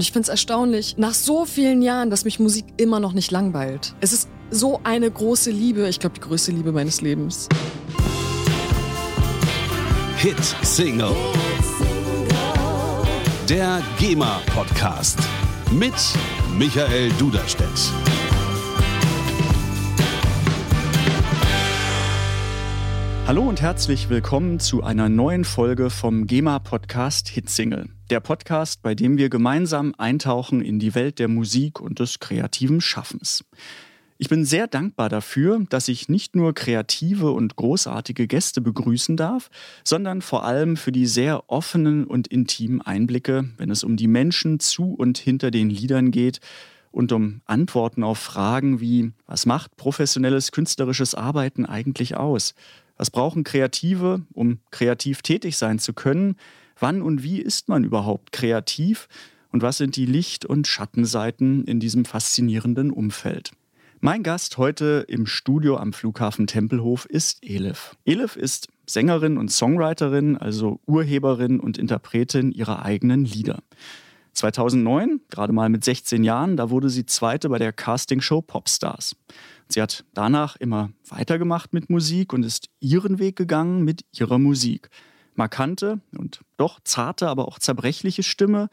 Ich finde es erstaunlich, nach so vielen Jahren, dass mich Musik immer noch nicht langweilt. Es ist so eine große Liebe, ich glaube die größte Liebe meines Lebens. Hit Single. Der GEMA Podcast mit Michael Duderstedt. Hallo und herzlich willkommen zu einer neuen Folge vom GEMA-Podcast Hitsingle. Der Podcast, bei dem wir gemeinsam eintauchen in die Welt der Musik und des kreativen Schaffens. Ich bin sehr dankbar dafür, dass ich nicht nur kreative und großartige Gäste begrüßen darf, sondern vor allem für die sehr offenen und intimen Einblicke, wenn es um die Menschen zu und hinter den Liedern geht und um Antworten auf Fragen wie, was macht professionelles künstlerisches Arbeiten eigentlich aus? Was brauchen Kreative, um kreativ tätig sein zu können? Wann und wie ist man überhaupt kreativ? Und was sind die Licht- und Schattenseiten in diesem faszinierenden Umfeld? Mein Gast heute im Studio am Flughafen Tempelhof ist Elif. Elif ist Sängerin und Songwriterin, also Urheberin und Interpretin ihrer eigenen Lieder. 2009, gerade mal mit 16 Jahren, da wurde sie Zweite bei der Castingshow Popstars. Sie hat danach immer weitergemacht mit Musik und ist ihren Weg gegangen mit ihrer Musik. Markante und doch zarte, aber auch zerbrechliche Stimme,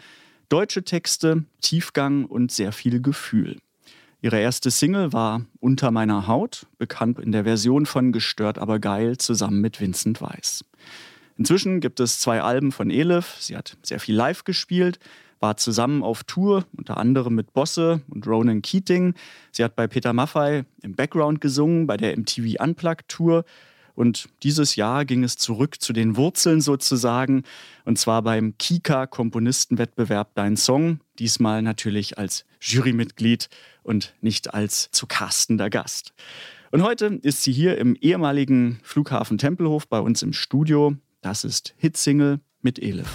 deutsche Texte, Tiefgang und sehr viel Gefühl. Ihre erste Single war Unter meiner Haut, bekannt in der Version von Gestört aber geil zusammen mit Vincent Weiss. Inzwischen gibt es zwei Alben von Elif. Sie hat sehr viel live gespielt, war zusammen auf Tour, unter anderem mit Bosse und Ronan Keating. Sie hat bei Peter Maffay im Background gesungen, bei der MTV Unplugged Tour. Und dieses Jahr ging es zurück zu den Wurzeln sozusagen, und zwar beim Kika Komponistenwettbewerb Dein Song, diesmal natürlich als Jurymitglied und nicht als zu castender Gast. Und heute ist sie hier im ehemaligen Flughafen Tempelhof bei uns im Studio. Das ist Hitsingle mit Elif.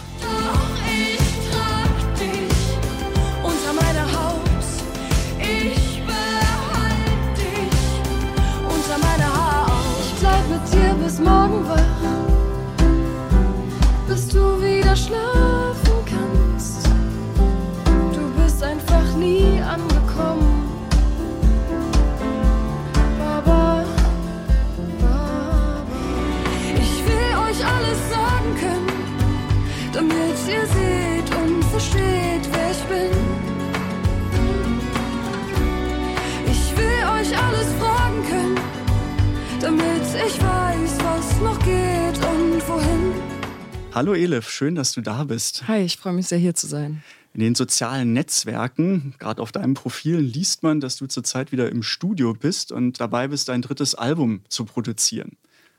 Hallo Elif, schön, dass du da bist. Hi, ich freue mich sehr hier zu sein. In den sozialen Netzwerken, gerade auf deinem Profil, liest man, dass du zurzeit wieder im Studio bist und dabei bist, dein drittes Album zu produzieren.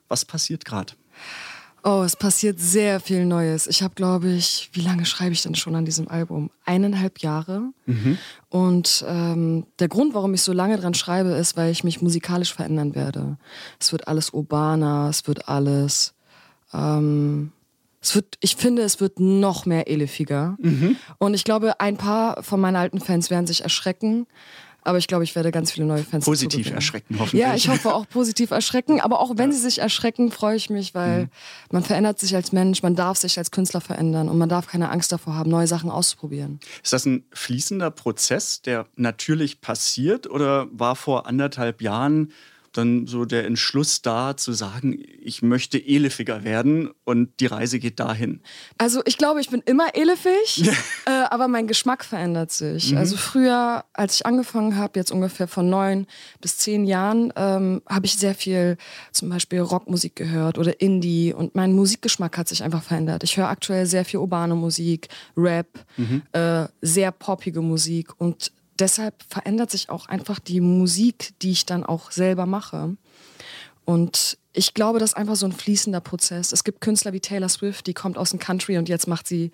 Was passiert gerade? Oh, es passiert sehr viel Neues. Ich habe, glaube ich, wie lange schreibe ich denn schon an diesem Album? Eineinhalb Jahre. Mhm. Und ähm, der Grund, warum ich so lange dran schreibe, ist, weil ich mich musikalisch verändern werde. Es wird alles urbaner, es wird alles. Ähm, es wird, ich finde, es wird noch mehr elefiger. Mhm. Und ich glaube, ein paar von meinen alten Fans werden sich erschrecken. Aber ich glaube, ich werde ganz viele neue Fans Positiv erschrecken, hoffentlich. Ja, ich hoffe auch positiv erschrecken. Aber auch wenn sie sich erschrecken, freue ich mich, weil man verändert sich als Mensch, man darf sich als Künstler verändern und man darf keine Angst davor haben, neue Sachen auszuprobieren. Ist das ein fließender Prozess, der natürlich passiert oder war vor anderthalb Jahren dann so der Entschluss da zu sagen, ich möchte elefiger werden und die Reise geht dahin? Also ich glaube, ich bin immer elefig, äh, aber mein Geschmack verändert sich. Also früher, als ich angefangen habe, jetzt ungefähr von neun bis zehn Jahren, ähm, habe ich sehr viel zum Beispiel Rockmusik gehört oder Indie und mein Musikgeschmack hat sich einfach verändert. Ich höre aktuell sehr viel urbane Musik, Rap, äh, sehr poppige Musik und deshalb verändert sich auch einfach die Musik, die ich dann auch selber mache. Und ich glaube, das ist einfach so ein fließender Prozess. Es gibt Künstler wie Taylor Swift, die kommt aus dem Country und jetzt macht sie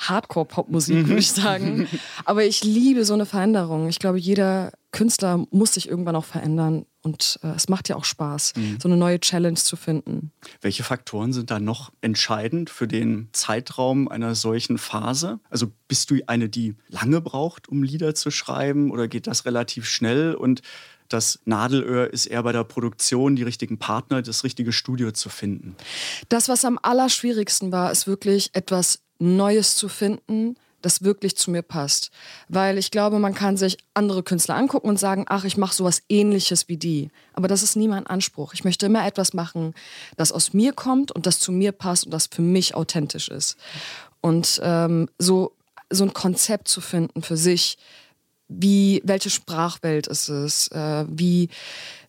Hardcore-Pop-Musik, würde ich sagen. Aber ich liebe so eine Veränderung. Ich glaube, jeder Künstler muss sich irgendwann auch verändern. Und äh, es macht ja auch Spaß, so eine neue Challenge zu finden. Welche Faktoren sind da noch entscheidend für den Zeitraum einer solchen Phase? Also bist du eine, die lange braucht, um Lieder zu schreiben oder geht das relativ schnell? Und das Nadelöhr ist eher bei der Produktion, die richtigen Partner, das richtige Studio zu finden. Das, was am allerschwierigsten war, ist wirklich etwas Neues zu finden, das wirklich zu mir passt. Weil ich glaube, man kann sich andere Künstler angucken und sagen, ach, ich mache sowas ähnliches wie die. Aber das ist nie mein Anspruch. Ich möchte immer etwas machen, das aus mir kommt und das zu mir passt und das für mich authentisch ist. Und ähm, so, so ein Konzept zu finden für sich, wie, welche Sprachwelt ist es, äh, wie,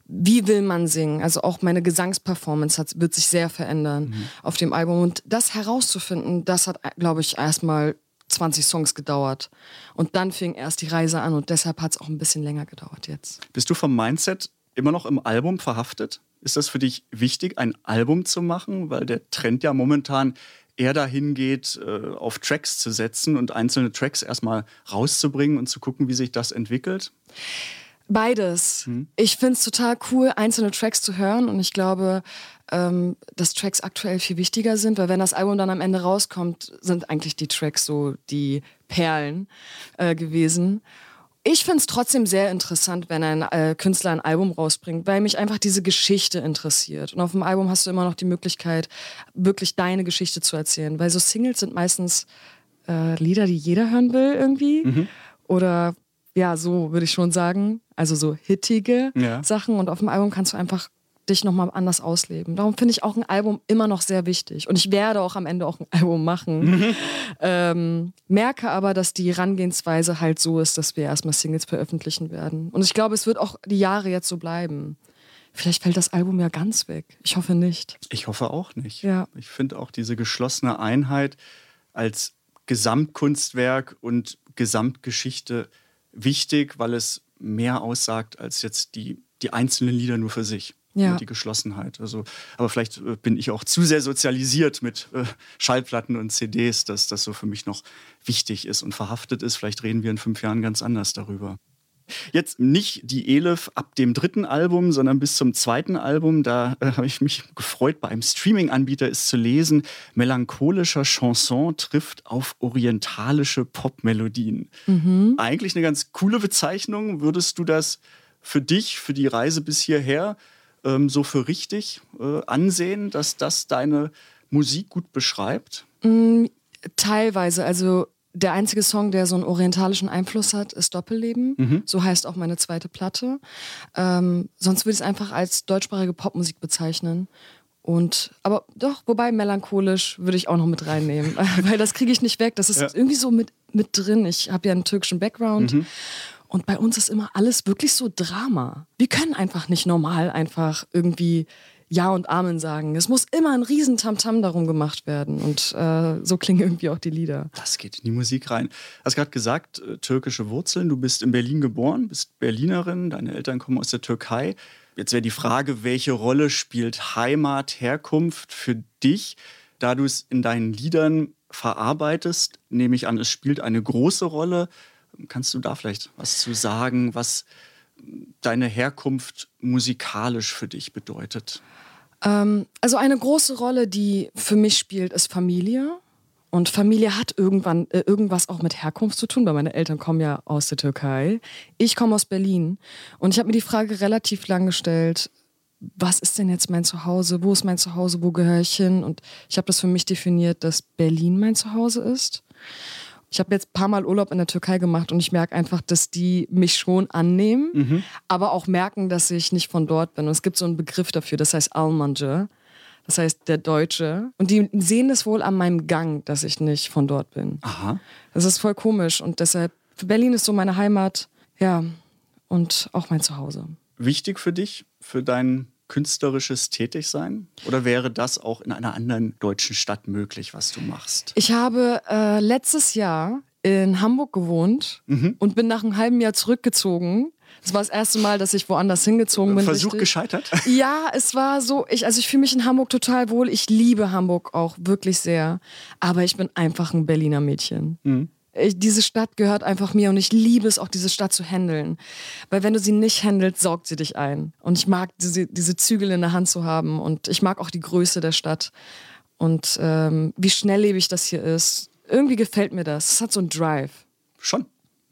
wie will man singen? Also auch meine Gesangsperformance hat, wird sich sehr verändern mhm. auf dem Album. Und das herauszufinden, das hat, glaube ich, erstmal 20 Songs gedauert. Und dann fing erst die Reise an und deshalb hat es auch ein bisschen länger gedauert jetzt. Bist du vom Mindset immer noch im Album verhaftet? Ist das für dich wichtig, ein Album zu machen? Weil der Trend ja momentan eher dahin geht, äh, auf Tracks zu setzen und einzelne Tracks erstmal rauszubringen und zu gucken, wie sich das entwickelt? Beides. Hm. Ich finde es total cool, einzelne Tracks zu hören und ich glaube, ähm, dass Tracks aktuell viel wichtiger sind, weil wenn das Album dann am Ende rauskommt, sind eigentlich die Tracks so die Perlen äh, gewesen. Ich finde es trotzdem sehr interessant, wenn ein äh, Künstler ein Album rausbringt, weil mich einfach diese Geschichte interessiert. Und auf dem Album hast du immer noch die Möglichkeit, wirklich deine Geschichte zu erzählen, weil so Singles sind meistens äh, Lieder, die jeder hören will irgendwie. Mhm. Oder ja, so würde ich schon sagen. Also so hittige ja. Sachen. Und auf dem Album kannst du einfach dich nochmal anders ausleben. Darum finde ich auch ein Album immer noch sehr wichtig. Und ich werde auch am Ende auch ein Album machen. Mhm. Ähm, merke aber, dass die Herangehensweise halt so ist, dass wir erstmal Singles veröffentlichen werden. Und ich glaube, es wird auch die Jahre jetzt so bleiben. Vielleicht fällt das Album ja ganz weg. Ich hoffe nicht. Ich hoffe auch nicht. Ja. Ich finde auch diese geschlossene Einheit als Gesamtkunstwerk und Gesamtgeschichte wichtig, weil es mehr aussagt als jetzt die, die einzelnen Lieder nur für sich ja. die Geschlossenheit. Also, aber vielleicht äh, bin ich auch zu sehr sozialisiert mit äh, Schallplatten und CDs, dass das so für mich noch wichtig ist und verhaftet ist. Vielleicht reden wir in fünf Jahren ganz anders darüber. Jetzt nicht die Elif ab dem dritten Album, sondern bis zum zweiten Album. Da äh, habe ich mich gefreut, bei einem Streaming-Anbieter ist zu lesen, melancholischer Chanson trifft auf orientalische Popmelodien. Mhm. Eigentlich eine ganz coole Bezeichnung. Würdest du das für dich, für die Reise bis hierher ähm, so für richtig äh, ansehen, dass das deine Musik gut beschreibt? Mm, teilweise. Also der einzige Song, der so einen orientalischen Einfluss hat, ist Doppelleben. Mhm. So heißt auch meine zweite Platte. Ähm, sonst würde ich es einfach als deutschsprachige Popmusik bezeichnen. Und, aber doch, wobei melancholisch würde ich auch noch mit reinnehmen, weil das kriege ich nicht weg. Das ist ja. irgendwie so mit, mit drin. Ich habe ja einen türkischen Background. Mhm. Und bei uns ist immer alles wirklich so Drama. Wir können einfach nicht normal einfach irgendwie Ja und Amen sagen. Es muss immer ein Riesentamtam darum gemacht werden. Und äh, so klingen irgendwie auch die Lieder. Das geht in die Musik rein. Du hast gerade gesagt, äh, türkische Wurzeln. Du bist in Berlin geboren, bist Berlinerin. Deine Eltern kommen aus der Türkei. Jetzt wäre die Frage, welche Rolle spielt Heimat, Herkunft für dich, da du es in deinen Liedern verarbeitest? Nehme ich an, es spielt eine große Rolle. Kannst du da vielleicht was zu sagen, was deine Herkunft musikalisch für dich bedeutet? Ähm, also eine große Rolle, die für mich spielt, ist Familie. Und Familie hat irgendwann äh, irgendwas auch mit Herkunft zu tun, weil meine Eltern kommen ja aus der Türkei. Ich komme aus Berlin. Und ich habe mir die Frage relativ lang gestellt, was ist denn jetzt mein Zuhause? Wo ist mein Zuhause? Wo gehöre ich hin? Und ich habe das für mich definiert, dass Berlin mein Zuhause ist. Ich habe jetzt ein paar Mal Urlaub in der Türkei gemacht und ich merke einfach, dass die mich schon annehmen, mhm. aber auch merken, dass ich nicht von dort bin. Und es gibt so einen Begriff dafür, das heißt Almanje. Das heißt der Deutsche. Und die sehen es wohl an meinem Gang, dass ich nicht von dort bin. Aha. Das ist voll komisch. Und deshalb, Berlin ist so meine Heimat, ja, und auch mein Zuhause. Wichtig für dich, für deinen künstlerisches Tätigsein? Oder wäre das auch in einer anderen deutschen Stadt möglich, was du machst? Ich habe äh, letztes Jahr in Hamburg gewohnt mhm. und bin nach einem halben Jahr zurückgezogen. Das war das erste Mal, dass ich woanders hingezogen bin. Versuch richtig. gescheitert? Ja, es war so, ich, also ich fühle mich in Hamburg total wohl. Ich liebe Hamburg auch wirklich sehr. Aber ich bin einfach ein Berliner Mädchen. Mhm. Ich, diese Stadt gehört einfach mir und ich liebe es auch, diese Stadt zu handeln. Weil wenn du sie nicht handelst, saugt sie dich ein. Und ich mag diese, diese Zügel in der Hand zu haben und ich mag auch die Größe der Stadt und ähm, wie schnelllebig das hier ist. Irgendwie gefällt mir das. Es hat so einen Drive. Schon.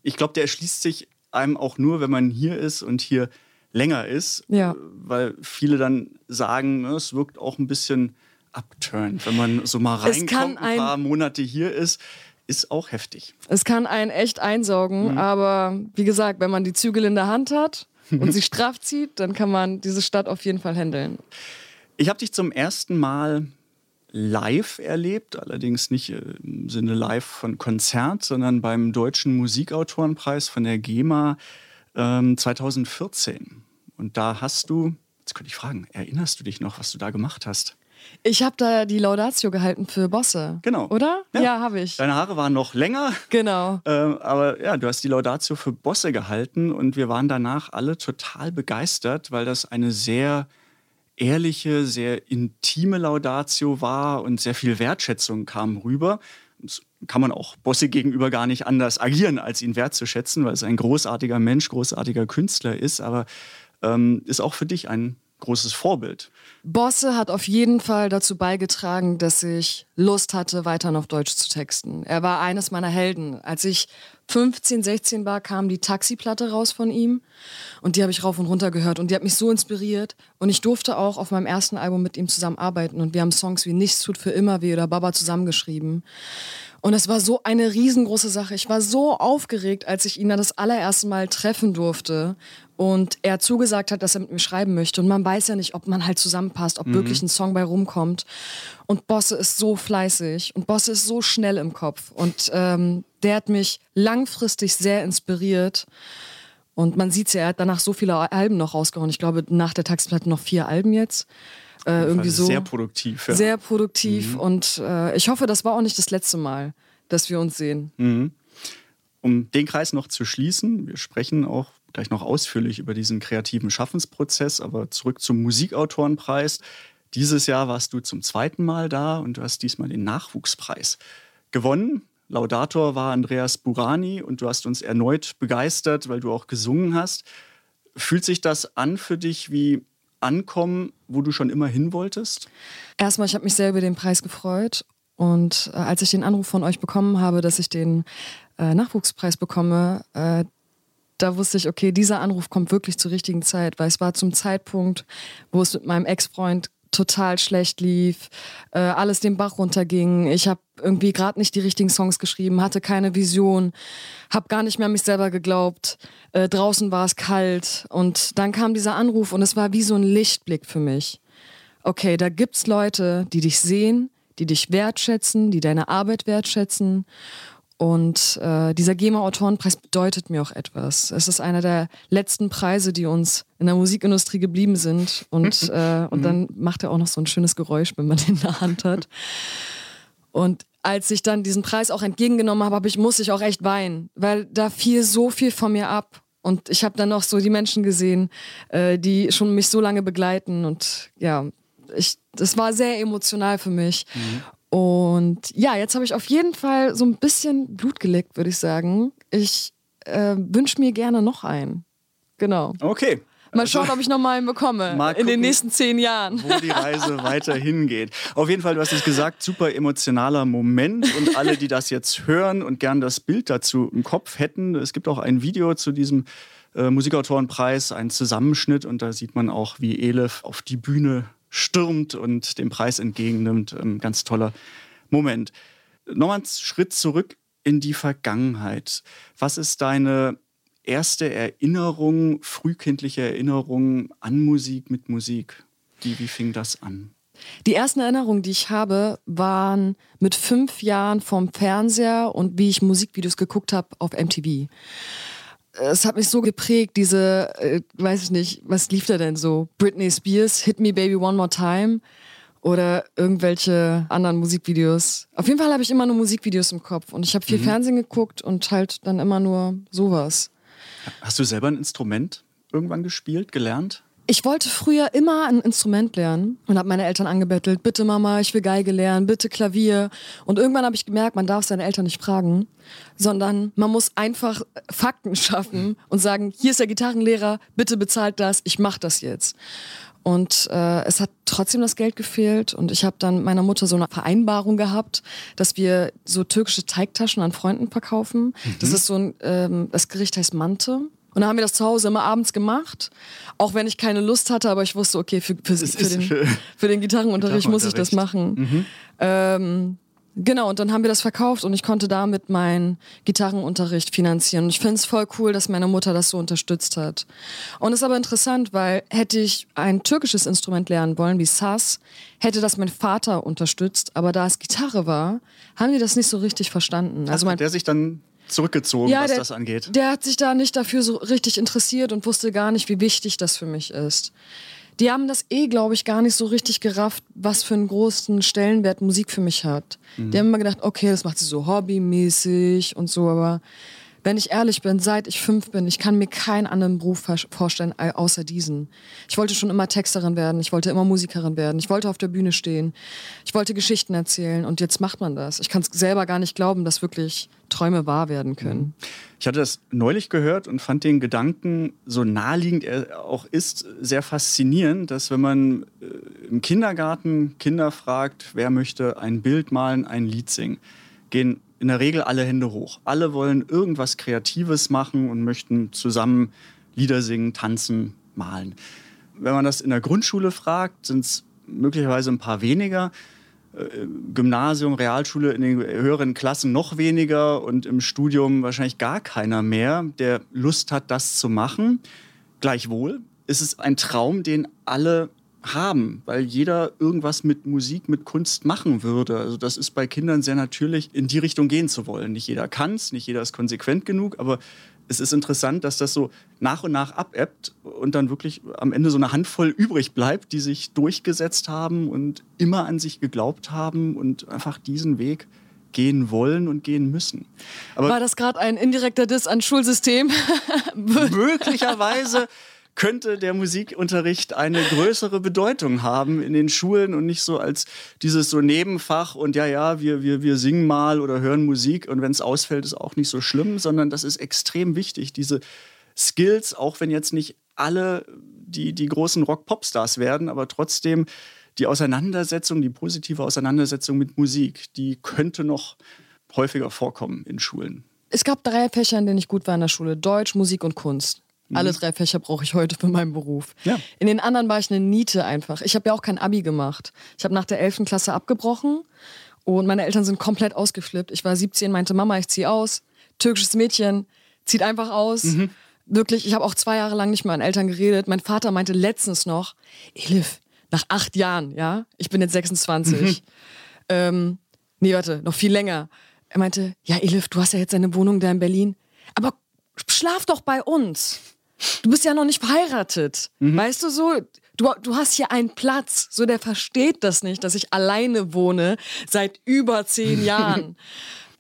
Ich glaube, der erschließt sich einem auch nur, wenn man hier ist und hier länger ist. Ja. Weil viele dann sagen, ne, es wirkt auch ein bisschen upturned, wenn man so mal reinkommt, ein, ein paar Monate hier ist ist auch heftig. Es kann einen echt einsaugen, aber wie gesagt, wenn man die Zügel in der Hand hat und sie straff zieht, dann kann man diese Stadt auf jeden Fall handeln. Ich habe dich zum ersten Mal live erlebt, allerdings nicht äh, im Sinne live von Konzert, sondern beim Deutschen Musikautorenpreis von der GEMA ähm, 2014. Und da hast du, jetzt könnte ich fragen, erinnerst du dich noch, was du da gemacht hast? Ich habe da die Laudatio gehalten für Bosse. Genau. Oder? Ja. Ja, habe ich. Deine Haare waren noch länger, Genau. ähm, aber ja, du hast die Laudatio für Bosse gehalten und wir waren danach alle total begeistert, weil das eine sehr ehrliche, sehr intime Laudatio war und sehr viel Wertschätzung kam rüber. Das kann man auch Bosse gegenüber gar nicht anders agieren, als ihn wertzuschätzen, weil es ein großartiger Mensch, großartiger Künstler ist, aber ähm, ist auch für dich ein großes Vorbild. Bosse hat auf jeden Fall dazu beigetragen, dass ich Lust hatte, weiterhin auf Deutsch zu texten. Er war eines meiner Helden. Als ich 15, 16 war, kam die Taxiplatte raus von ihm und die habe ich rauf und runter gehört und die hat mich so inspiriert und ich durfte auch auf meinem ersten Album mit ihm zusammenarbeiten und wir haben Songs wie Nichts tut für immer weh oder Baba zusammengeschrieben. Und es war so eine riesengroße Sache. Ich war so aufgeregt, als ich ihn dann das allererste Mal treffen durfte und er zugesagt hat, dass er mit mir schreiben möchte. Und man weiß ja nicht, ob man halt zusammenpasst, ob wirklich ein Song bei rumkommt. Und Bosse ist so fleißig und Bosse ist so schnell im Kopf. Und ähm, der hat mich langfristig sehr inspiriert. Und man sieht ja, er hat danach so viele Alben noch rausgehauen. Ich glaube, nach der Taxiplatte noch vier Alben jetzt. Äh, irgendwie so. Sehr produktiv. Ja. Sehr produktiv und äh, ich hoffe, das war auch nicht das letzte Mal, dass wir uns sehen. Um den Kreis noch zu schließen, wir sprechen auch gleich noch ausführlich über diesen kreativen Schaffensprozess, aber zurück zum Musikautorenpreis. Dieses Jahr warst du zum zweiten Mal da und du hast diesmal den Nachwuchspreis gewonnen. Laudator war Andreas Burani und du hast uns erneut begeistert, weil du auch gesungen hast. Fühlt sich das an für dich wie Ankommen, wo du schon immer hin wolltest? Erstmal, ich habe mich sehr über den Preis gefreut und äh, als ich den Anruf von euch bekommen habe, dass ich den äh, Nachwuchspreis bekomme, äh, da wusste ich, okay, dieser Anruf kommt wirklich zur richtigen Zeit, weil es war zum Zeitpunkt, wo es mit meinem Ex-Freund total schlecht lief, äh, alles den Bach runterging. Ich habe irgendwie gerade nicht die richtigen Songs geschrieben, hatte keine Vision, habe gar nicht mehr an mich selber geglaubt. Äh, draußen war es kalt und dann kam dieser Anruf und es war wie so ein Lichtblick für mich. Okay, da gibt's Leute, die dich sehen, die dich wertschätzen, die deine Arbeit wertschätzen. Und äh, dieser GEMA-Autorenpreis bedeutet mir auch etwas. Es ist einer der letzten Preise, die uns in der Musikindustrie geblieben sind. Und, äh, und dann macht er auch noch so ein schönes Geräusch, wenn man den in der Hand hat. Und als ich dann diesen Preis auch entgegengenommen habe, hab ich, muss ich auch echt weinen, weil da fiel so viel von mir ab. Und ich habe dann noch so die Menschen gesehen, äh, die schon mich so lange begleiten. Und ja, ich, das war sehr emotional für mich. Und ja, jetzt habe ich auf jeden Fall so ein bisschen Blut geleckt, würde ich sagen. Ich äh, wünsche mir gerne noch einen. Genau. Okay. Mal schauen, ob ich noch mal einen bekomme in den gucken. nächsten zehn Jahren. wo die Reise weiter hingeht. Auf jeden Fall, du hast es gesagt, super emotionaler Moment. Und alle, die das jetzt hören und gern das Bild dazu im Kopf hätten, es gibt auch ein Video zu diesem äh, Musikautorenpreis, einen Zusammenschnitt. Und da sieht man auch, wie Elif auf die Bühne stürmt und den Preis entgegennimmt. Ein ganz toller Moment. Nochmal einen Schritt zurück in die Vergangenheit. Was ist deine erste Erinnerung, frühkindliche Erinnerung an Musik mit Musik? Wie, wie fing das an? Die ersten Erinnerungen, die ich habe, waren mit fünf Jahren vom Fernseher und wie ich Musikvideos geguckt habe auf MTV. Es hat mich so geprägt, diese, äh, weiß ich nicht, was lief da denn so? Britney Spears, Hit Me Baby One More Time oder irgendwelche anderen Musikvideos. Auf jeden Fall habe ich immer nur Musikvideos im Kopf und ich habe viel Fernsehen geguckt und halt dann immer nur sowas. Hast du selber ein Instrument irgendwann gespielt, gelernt? Ich wollte früher immer ein Instrument lernen und habe meine Eltern angebettelt, bitte Mama, ich will Geige lernen, bitte Klavier. Und irgendwann habe ich gemerkt, man darf seine Eltern nicht fragen, sondern man muss einfach Fakten schaffen und sagen, hier ist der Gitarrenlehrer, bitte bezahlt das, ich mache das jetzt. Und äh, es hat trotzdem das Geld gefehlt und ich habe dann meiner Mutter so eine Vereinbarung gehabt, dass wir so türkische Teigtaschen an Freunden verkaufen. Das ist so ein, ähm, das Gericht heißt Mante. Und dann haben wir das zu Hause immer abends gemacht, auch wenn ich keine Lust hatte, aber ich wusste, okay, für, für, für, den, für- den Gitarrenunterricht muss ich das machen. Ähm, Genau, und dann haben wir das verkauft und ich konnte damit meinen Gitarrenunterricht finanzieren. Und ich finde es voll cool, dass meine Mutter das so unterstützt hat. Und es ist aber interessant, weil hätte ich ein türkisches Instrument lernen wollen, wie Saz, hätte das mein Vater unterstützt. Aber da es Gitarre war, haben die das nicht so richtig verstanden. Also Also mein der sich dann zurückgezogen, was das angeht. der hat sich da nicht dafür so richtig interessiert und wusste gar nicht, wie wichtig das für mich ist. Die haben das eh, glaube ich, gar nicht so richtig gerafft, was für einen großen Stellenwert Musik für mich hat. Die haben immer gedacht, okay, das macht sie so hobbymäßig und so, aber wenn ich ehrlich bin, seit ich fünf bin, ich kann mir keinen anderen Beruf vorstellen au- außer diesen. Ich wollte schon immer Texterin werden, ich wollte immer Musikerin werden, ich wollte auf der Bühne stehen, ich wollte Geschichten erzählen und jetzt macht man das. Ich kann es selber gar nicht glauben, dass wirklich Träume wahr werden können. Ich hatte das neulich gehört und fand den Gedanken, so naheliegend er auch ist, sehr faszinierend, dass wenn man äh, im Kindergarten Kinder fragt, wer möchte ein Bild malen, ein Lied singen, gehen in der Regel alle Hände hoch. Alle wollen irgendwas Kreatives machen und möchten zusammen Lieder singen, tanzen, malen. Wenn man das in der Grundschule fragt, sind es möglicherweise ein paar weniger. Gymnasium, Realschule in den höheren Klassen noch weniger und im Studium wahrscheinlich gar keiner mehr, der Lust hat, das zu machen. Gleichwohl ist es ein Traum, den alle haben, weil jeder irgendwas mit Musik, mit Kunst machen würde. Also das ist bei Kindern sehr natürlich, in die Richtung gehen zu wollen. Nicht jeder kann es, nicht jeder ist konsequent genug, aber es ist interessant, dass das so nach und nach abebbt und dann wirklich am Ende so eine Handvoll übrig bleibt, die sich durchgesetzt haben und immer an sich geglaubt haben und einfach diesen Weg gehen wollen und gehen müssen. Aber War das gerade ein indirekter Diss an Schulsystem? möglicherweise könnte der Musikunterricht eine größere Bedeutung haben in den Schulen und nicht so als dieses so Nebenfach und ja, ja, wir, wir, wir singen mal oder hören Musik und wenn es ausfällt, ist auch nicht so schlimm, sondern das ist extrem wichtig, diese Skills, auch wenn jetzt nicht alle die, die großen Rock-Pop-Stars werden, aber trotzdem die Auseinandersetzung, die positive Auseinandersetzung mit Musik, die könnte noch häufiger vorkommen in Schulen. Es gab drei Fächer, in denen ich gut war in der Schule. Deutsch, Musik und Kunst. Alle drei Fächer brauche ich heute für meinen Beruf. Ja. In den anderen war ich eine Niete einfach. Ich habe ja auch kein Abi gemacht. Ich habe nach der 11. Klasse abgebrochen und meine Eltern sind komplett ausgeflippt. Ich war 17, meinte Mama, ich ziehe aus. Türkisches Mädchen zieht einfach aus. Wirklich, ich habe auch zwei Jahre lang nicht mit meinen Eltern geredet. Mein Vater meinte letztens noch, Elif, nach acht Jahren, ja, ich bin jetzt 26. ähm, nee, warte, noch viel länger. Er meinte, ja, Elif, du hast ja jetzt eine Wohnung da in Berlin, aber schlaf doch bei uns. Du bist ja noch nicht verheiratet. Weißt du so? Du, du hast hier einen Platz. So, der versteht das nicht, dass ich alleine wohne seit über zehn Jahren.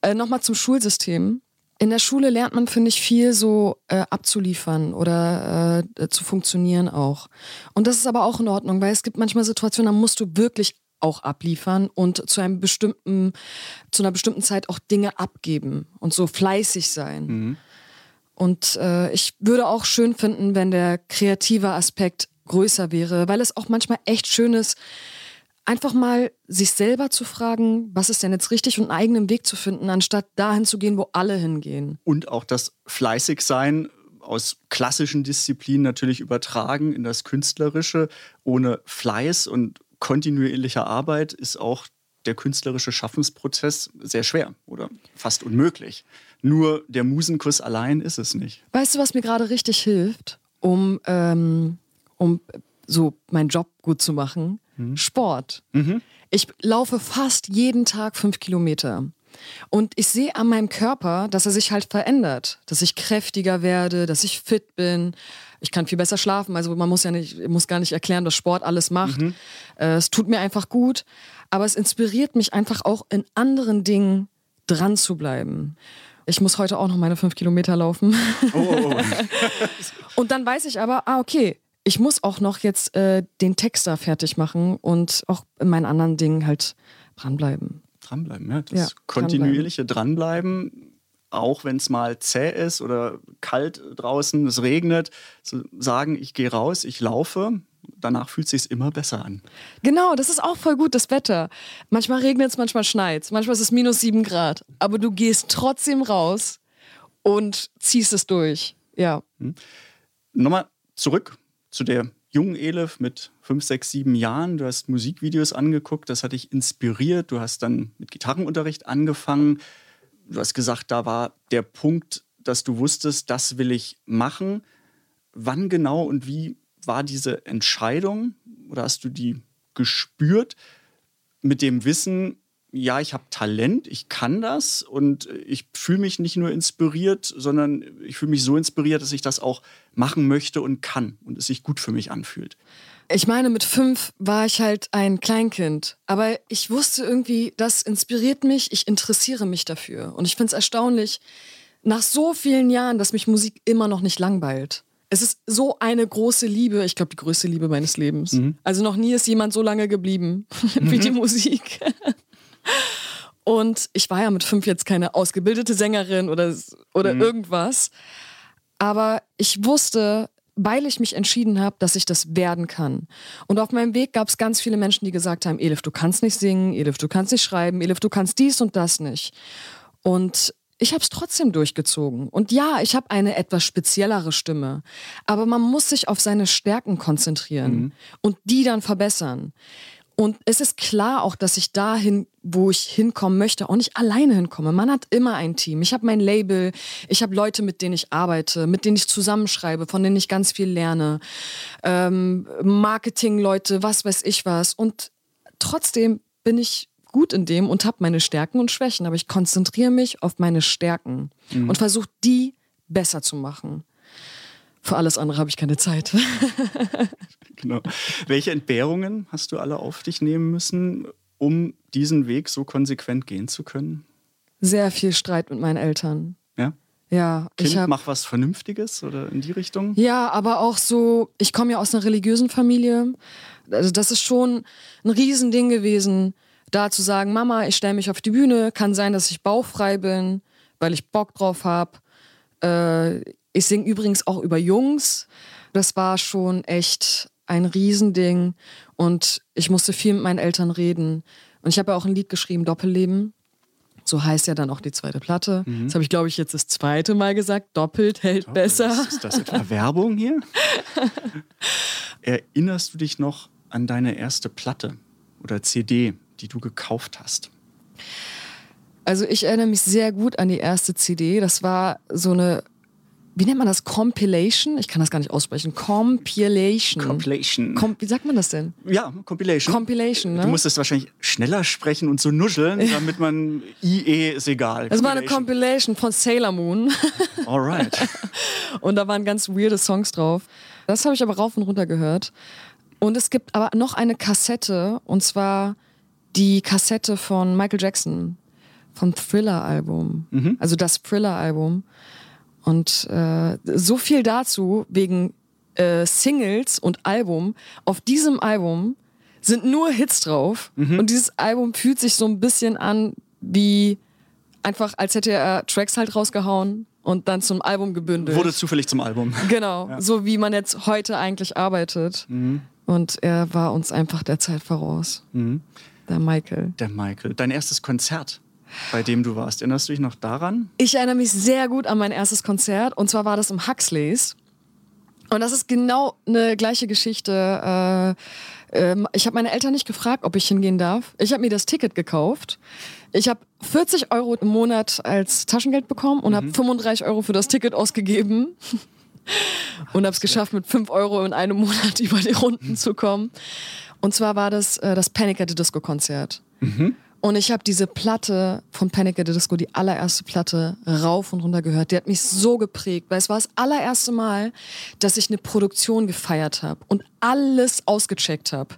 äh, Nochmal zum Schulsystem. In der Schule lernt man, finde ich, viel so äh, abzuliefern oder äh, zu funktionieren auch. Und das ist aber auch in Ordnung, weil es gibt manchmal Situationen, da musst du wirklich auch abliefern und zu einem bestimmten, zu einer bestimmten Zeit auch Dinge abgeben und so fleißig sein. Und äh, ich würde auch schön finden, wenn der kreative Aspekt größer wäre, weil es auch manchmal echt schön ist, einfach mal sich selber zu fragen, was ist denn jetzt richtig und einen eigenen Weg zu finden, anstatt dahin zu gehen, wo alle hingehen. und auch das Fleißigsein aus klassischen Disziplinen natürlich übertragen in das Künstlerische. Ohne Fleiß und kontinuierlicher Arbeit ist auch der künstlerische Schaffensprozess sehr schwer oder fast unmöglich. Nur der Musenkuss allein ist es nicht. Weißt du, was mir gerade richtig hilft, um, ähm, um so meinen Job gut zu machen? Sport. Ich laufe fast jeden Tag fünf Kilometer. Und ich sehe an meinem Körper, dass er sich halt verändert, dass ich kräftiger werde, dass ich fit bin. Ich kann viel besser schlafen. Also man muss ja nicht, muss gar nicht erklären, dass Sport alles macht. Äh, es tut mir einfach gut. Aber es inspiriert mich einfach auch in anderen Dingen dran zu bleiben. Ich muss heute auch noch meine fünf Kilometer laufen. Oh, Und dann weiß ich aber, ah, okay, ich muss auch noch jetzt äh, den Text da fertig machen und auch in meinen anderen Dingen halt dranbleiben. dranbleiben, ja. Das Ja, kontinuierliche Dranbleiben, auch wenn es mal zäh ist oder kalt draußen, es regnet, zu sagen, ich gehe raus, ich laufe, danach fühlt es sich immer besser an. Genau, das ist auch voll gut, das Wetter. Manchmal regnet es, manchmal schneit es, manchmal ist es minus sieben Grad. Aber du gehst trotzdem raus und ziehst es durch. Ja. Nochmal zurück zu der jungen Elif mit fünf, sechs, sieben Jahren. Du hast Musikvideos angeguckt, das hat dich inspiriert. Du hast dann mit Gitarrenunterricht angefangen. Du hast gesagt, da war der Punkt, dass du wusstest, das will ich machen. Wann genau und wie war diese Entscheidung? Oder hast du die gespürt mit dem Wissen, ja, ich habe Talent, ich kann das und ich fühle mich nicht nur inspiriert, sondern ich fühle mich so inspiriert, dass ich das auch machen möchte und kann und es sich gut für mich anfühlt. Ich meine, mit fünf war ich halt ein Kleinkind, aber ich wusste irgendwie, das inspiriert mich, ich interessiere mich dafür. Und ich finde es erstaunlich, nach so vielen Jahren, dass mich Musik immer noch nicht langweilt. Es ist so eine große Liebe, ich glaube, die größte Liebe meines Lebens. Mhm. Also noch nie ist jemand so lange geblieben wie die Musik. Und ich war ja mit fünf jetzt keine ausgebildete Sängerin oder, oder mhm. irgendwas. Aber ich wusste, weil ich mich entschieden habe, dass ich das werden kann. Und auf meinem Weg gab es ganz viele Menschen, die gesagt haben, Elif, du kannst nicht singen, Elif, du kannst nicht schreiben, Elif, du kannst dies und das nicht. Und ich habe es trotzdem durchgezogen. Und ja, ich habe eine etwas speziellere Stimme. Aber man muss sich auf seine Stärken konzentrieren mhm. und die dann verbessern. Und es ist klar auch, dass ich dahin, wo ich hinkommen möchte, auch nicht alleine hinkomme. Man hat immer ein Team. Ich habe mein Label, ich habe Leute, mit denen ich arbeite, mit denen ich zusammenschreibe, von denen ich ganz viel lerne. Ähm, Marketing-Leute, was weiß ich was. Und trotzdem bin ich gut in dem und habe meine Stärken und Schwächen, aber ich konzentriere mich auf meine Stärken mhm. und versuche die besser zu machen. Für alles andere habe ich keine Zeit. genau. Welche Entbehrungen hast du alle auf dich nehmen müssen, um diesen Weg so konsequent gehen zu können? Sehr viel Streit mit meinen Eltern. Ja? Ja. Kind, ich hab, mach was Vernünftiges oder in die Richtung? Ja, aber auch so, ich komme ja aus einer religiösen Familie. Also das ist schon ein Riesending gewesen, da zu sagen, Mama, ich stelle mich auf die Bühne, kann sein, dass ich bauchfrei bin, weil ich Bock drauf habe. Äh, ich singe übrigens auch über Jungs. Das war schon echt ein Riesending und ich musste viel mit meinen Eltern reden. Und ich habe ja auch ein Lied geschrieben, Doppelleben. So heißt ja dann auch die zweite Platte. Mhm. Das habe ich, glaube ich, jetzt das zweite Mal gesagt. Doppelt hält Doppelt. besser. Ist das etwa Werbung hier? Erinnerst du dich noch an deine erste Platte oder CD, die du gekauft hast? Also ich erinnere mich sehr gut an die erste CD. Das war so eine wie nennt man das? Compilation? Ich kann das gar nicht aussprechen. Compilation. Compilation. Com wie sagt man das denn? Ja, Compilation. Compilation, ne? Du musstest wahrscheinlich schneller sprechen und so nuscheln, damit man IE ist egal. Das war eine Compilation von Sailor Moon. Alright. und da waren ganz weirde Songs drauf. Das habe ich aber rauf und runter gehört. Und es gibt aber noch eine Kassette, und zwar die Kassette von Michael Jackson, vom Thriller-Album. Mhm. Also das Thriller-Album. Und äh, so viel dazu wegen äh, Singles und Album. Auf diesem Album sind nur Hits drauf. Mhm. Und dieses Album fühlt sich so ein bisschen an wie einfach, als hätte er Tracks halt rausgehauen und dann zum Album gebündelt. Wurde zufällig zum Album. Genau, ja. so wie man jetzt heute eigentlich arbeitet. Mhm. Und er war uns einfach der Zeit voraus. Mhm. Der Michael. Der Michael. Dein erstes Konzert bei dem du warst. Erinnerst du dich noch daran? Ich erinnere mich sehr gut an mein erstes Konzert und zwar war das im Huxleys. Und das ist genau eine gleiche Geschichte. Äh, äh, ich habe meine Eltern nicht gefragt, ob ich hingehen darf. Ich habe mir das Ticket gekauft. Ich habe 40 Euro im Monat als Taschengeld bekommen und mhm. habe 35 Euro für das Ticket ausgegeben. und habe es geschafft, mit 5 Euro in einem Monat über die Runden zu kommen. Und zwar war das äh, das Panic at the Disco Konzert. Mhm. Und ich habe diese Platte von Panic at the Disco, die allererste Platte, rauf und runter gehört. Die hat mich so geprägt, weil es war das allererste Mal, dass ich eine Produktion gefeiert habe und alles ausgecheckt habe.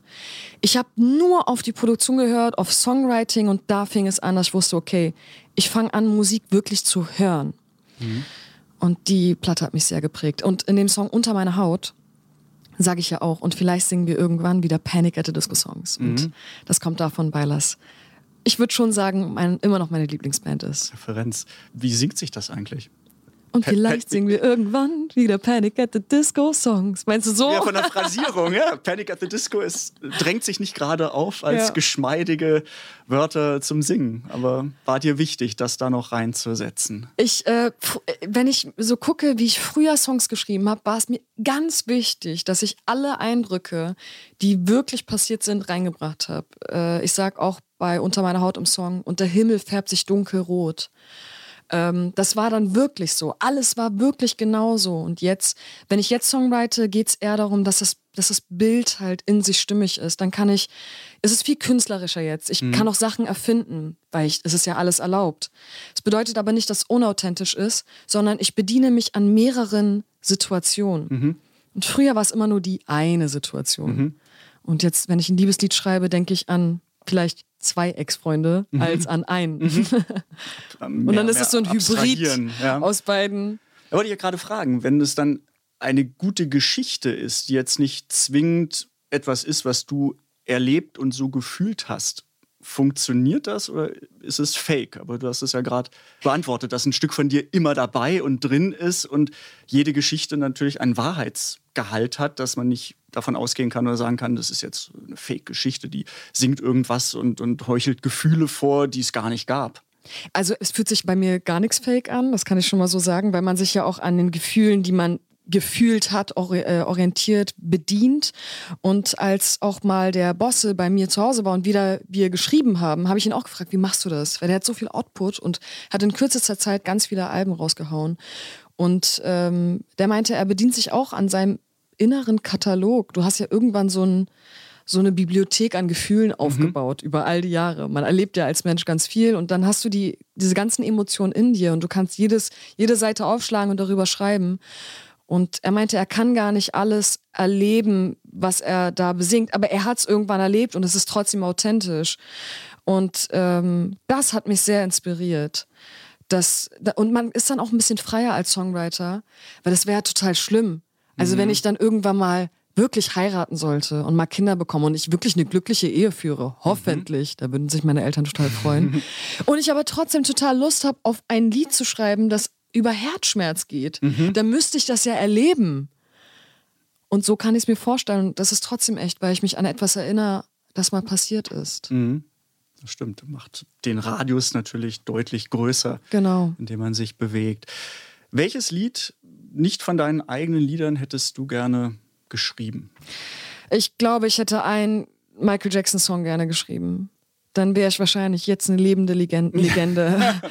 Ich habe nur auf die Produktion gehört, auf Songwriting und da fing es an, dass ich wusste, okay, ich fange an, Musik wirklich zu hören. Mhm. Und die Platte hat mich sehr geprägt. Und in dem Song Unter meiner Haut sage ich ja auch, und vielleicht singen wir irgendwann wieder Panic at the Disco Songs. Und mhm. das kommt davon, weil das ich würde schon sagen, mein, immer noch meine Lieblingsband ist. Referenz. Wie singt sich das eigentlich? Und vielleicht singen wir irgendwann wieder Panic at the Disco Songs. Meinst du so? Ja, von der Phrasierung, ja. Panic at the Disco ist, drängt sich nicht gerade auf als Ja. geschmeidige Wörter zum Singen. Aber war dir wichtig, das da noch reinzusetzen? Ich, äh, wenn ich so gucke, wie ich früher Songs geschrieben habe, war es mir ganz wichtig, dass ich alle Eindrücke, die wirklich passiert sind, reingebracht habe. Äh, ich sag auch bei Unter meiner Haut im Song, und der Himmel färbt sich dunkelrot. Ähm, das war dann wirklich so. Alles war wirklich genauso. Und jetzt, wenn ich jetzt Songwrite, geht es eher darum, dass das, dass das Bild halt in sich stimmig ist. Dann kann ich, es ist viel künstlerischer jetzt. Ich kann auch Sachen erfinden, weil ich, es ist ja alles erlaubt. Es bedeutet aber nicht, dass es unauthentisch ist, sondern ich bediene mich an mehreren Situationen. Und früher war es immer nur die eine Situation. Und jetzt, wenn ich ein Liebeslied schreibe, denke ich an vielleicht zwei Ex-Freunde als an einen. Und dann ist es so ein Hybrid Ja. aus beiden. Da wollte ich ja gerade fragen, wenn es dann eine gute Geschichte ist, die jetzt nicht zwingend etwas ist, was du erlebt und so gefühlt hast, funktioniert das oder ist es fake? Aber du hast es ja gerade beantwortet, dass ein Stück von dir immer dabei und drin ist und jede Geschichte natürlich einen Wahrheitsgehalt hat, dass man nicht davon ausgehen kann oder sagen kann, das ist jetzt eine Fake-Geschichte, die singt irgendwas und, und heuchelt Gefühle vor, die es gar nicht gab. Also es fühlt sich bei mir gar nichts fake an, das kann ich schon mal so sagen, weil man sich ja auch an den Gefühlen, die man gefühlt hat, äh, orientiert, bedient. Und als auch mal der Bosse bei mir zu Hause war und wieder wir geschrieben haben, habe ich ihn auch gefragt, wie machst du das? Weil der hat so viel Output und hat in kürzester Zeit ganz viele Alben rausgehauen. Und ähm, der meinte, er bedient sich auch an seinem inneren Katalog. Du hast ja irgendwann so ein so eine Bibliothek an Gefühlen aufgebaut über all die Jahre. Man erlebt ja als Mensch ganz viel und dann hast du die, diese ganzen Emotionen in dir und du kannst jedes, jede Seite aufschlagen und darüber schreiben. Und er meinte, er kann gar nicht alles erleben, was er da besingt, aber er hat es irgendwann erlebt und es ist trotzdem authentisch. Und ähm, das hat mich sehr inspiriert. Das, da- und man ist dann auch ein bisschen freier als Songwriter, weil das wäre total schlimm. Also wenn ich dann irgendwann mal wirklich heiraten sollte und mal Kinder bekomme und ich wirklich eine glückliche Ehe führe, hoffentlich, da würden sich meine Eltern total freuen. und ich aber trotzdem total Lust habe, auf ein Lied zu schreiben, das über Herzschmerz geht, dann müsste ich das ja erleben. Und so kann ich es mir vorstellen. Und das ist trotzdem echt, weil ich mich an etwas erinnere, das mal passiert ist. Das stimmt, macht den Radius natürlich deutlich größer, Genau. in dem man sich bewegt. Welches Lied nicht von deinen eigenen Liedern hättest du gerne geschrieben? Ich glaube, ich hätte einen Michael Jackson-Song gerne geschrieben. Dann wäre ich wahrscheinlich jetzt eine lebende Legende. Legende.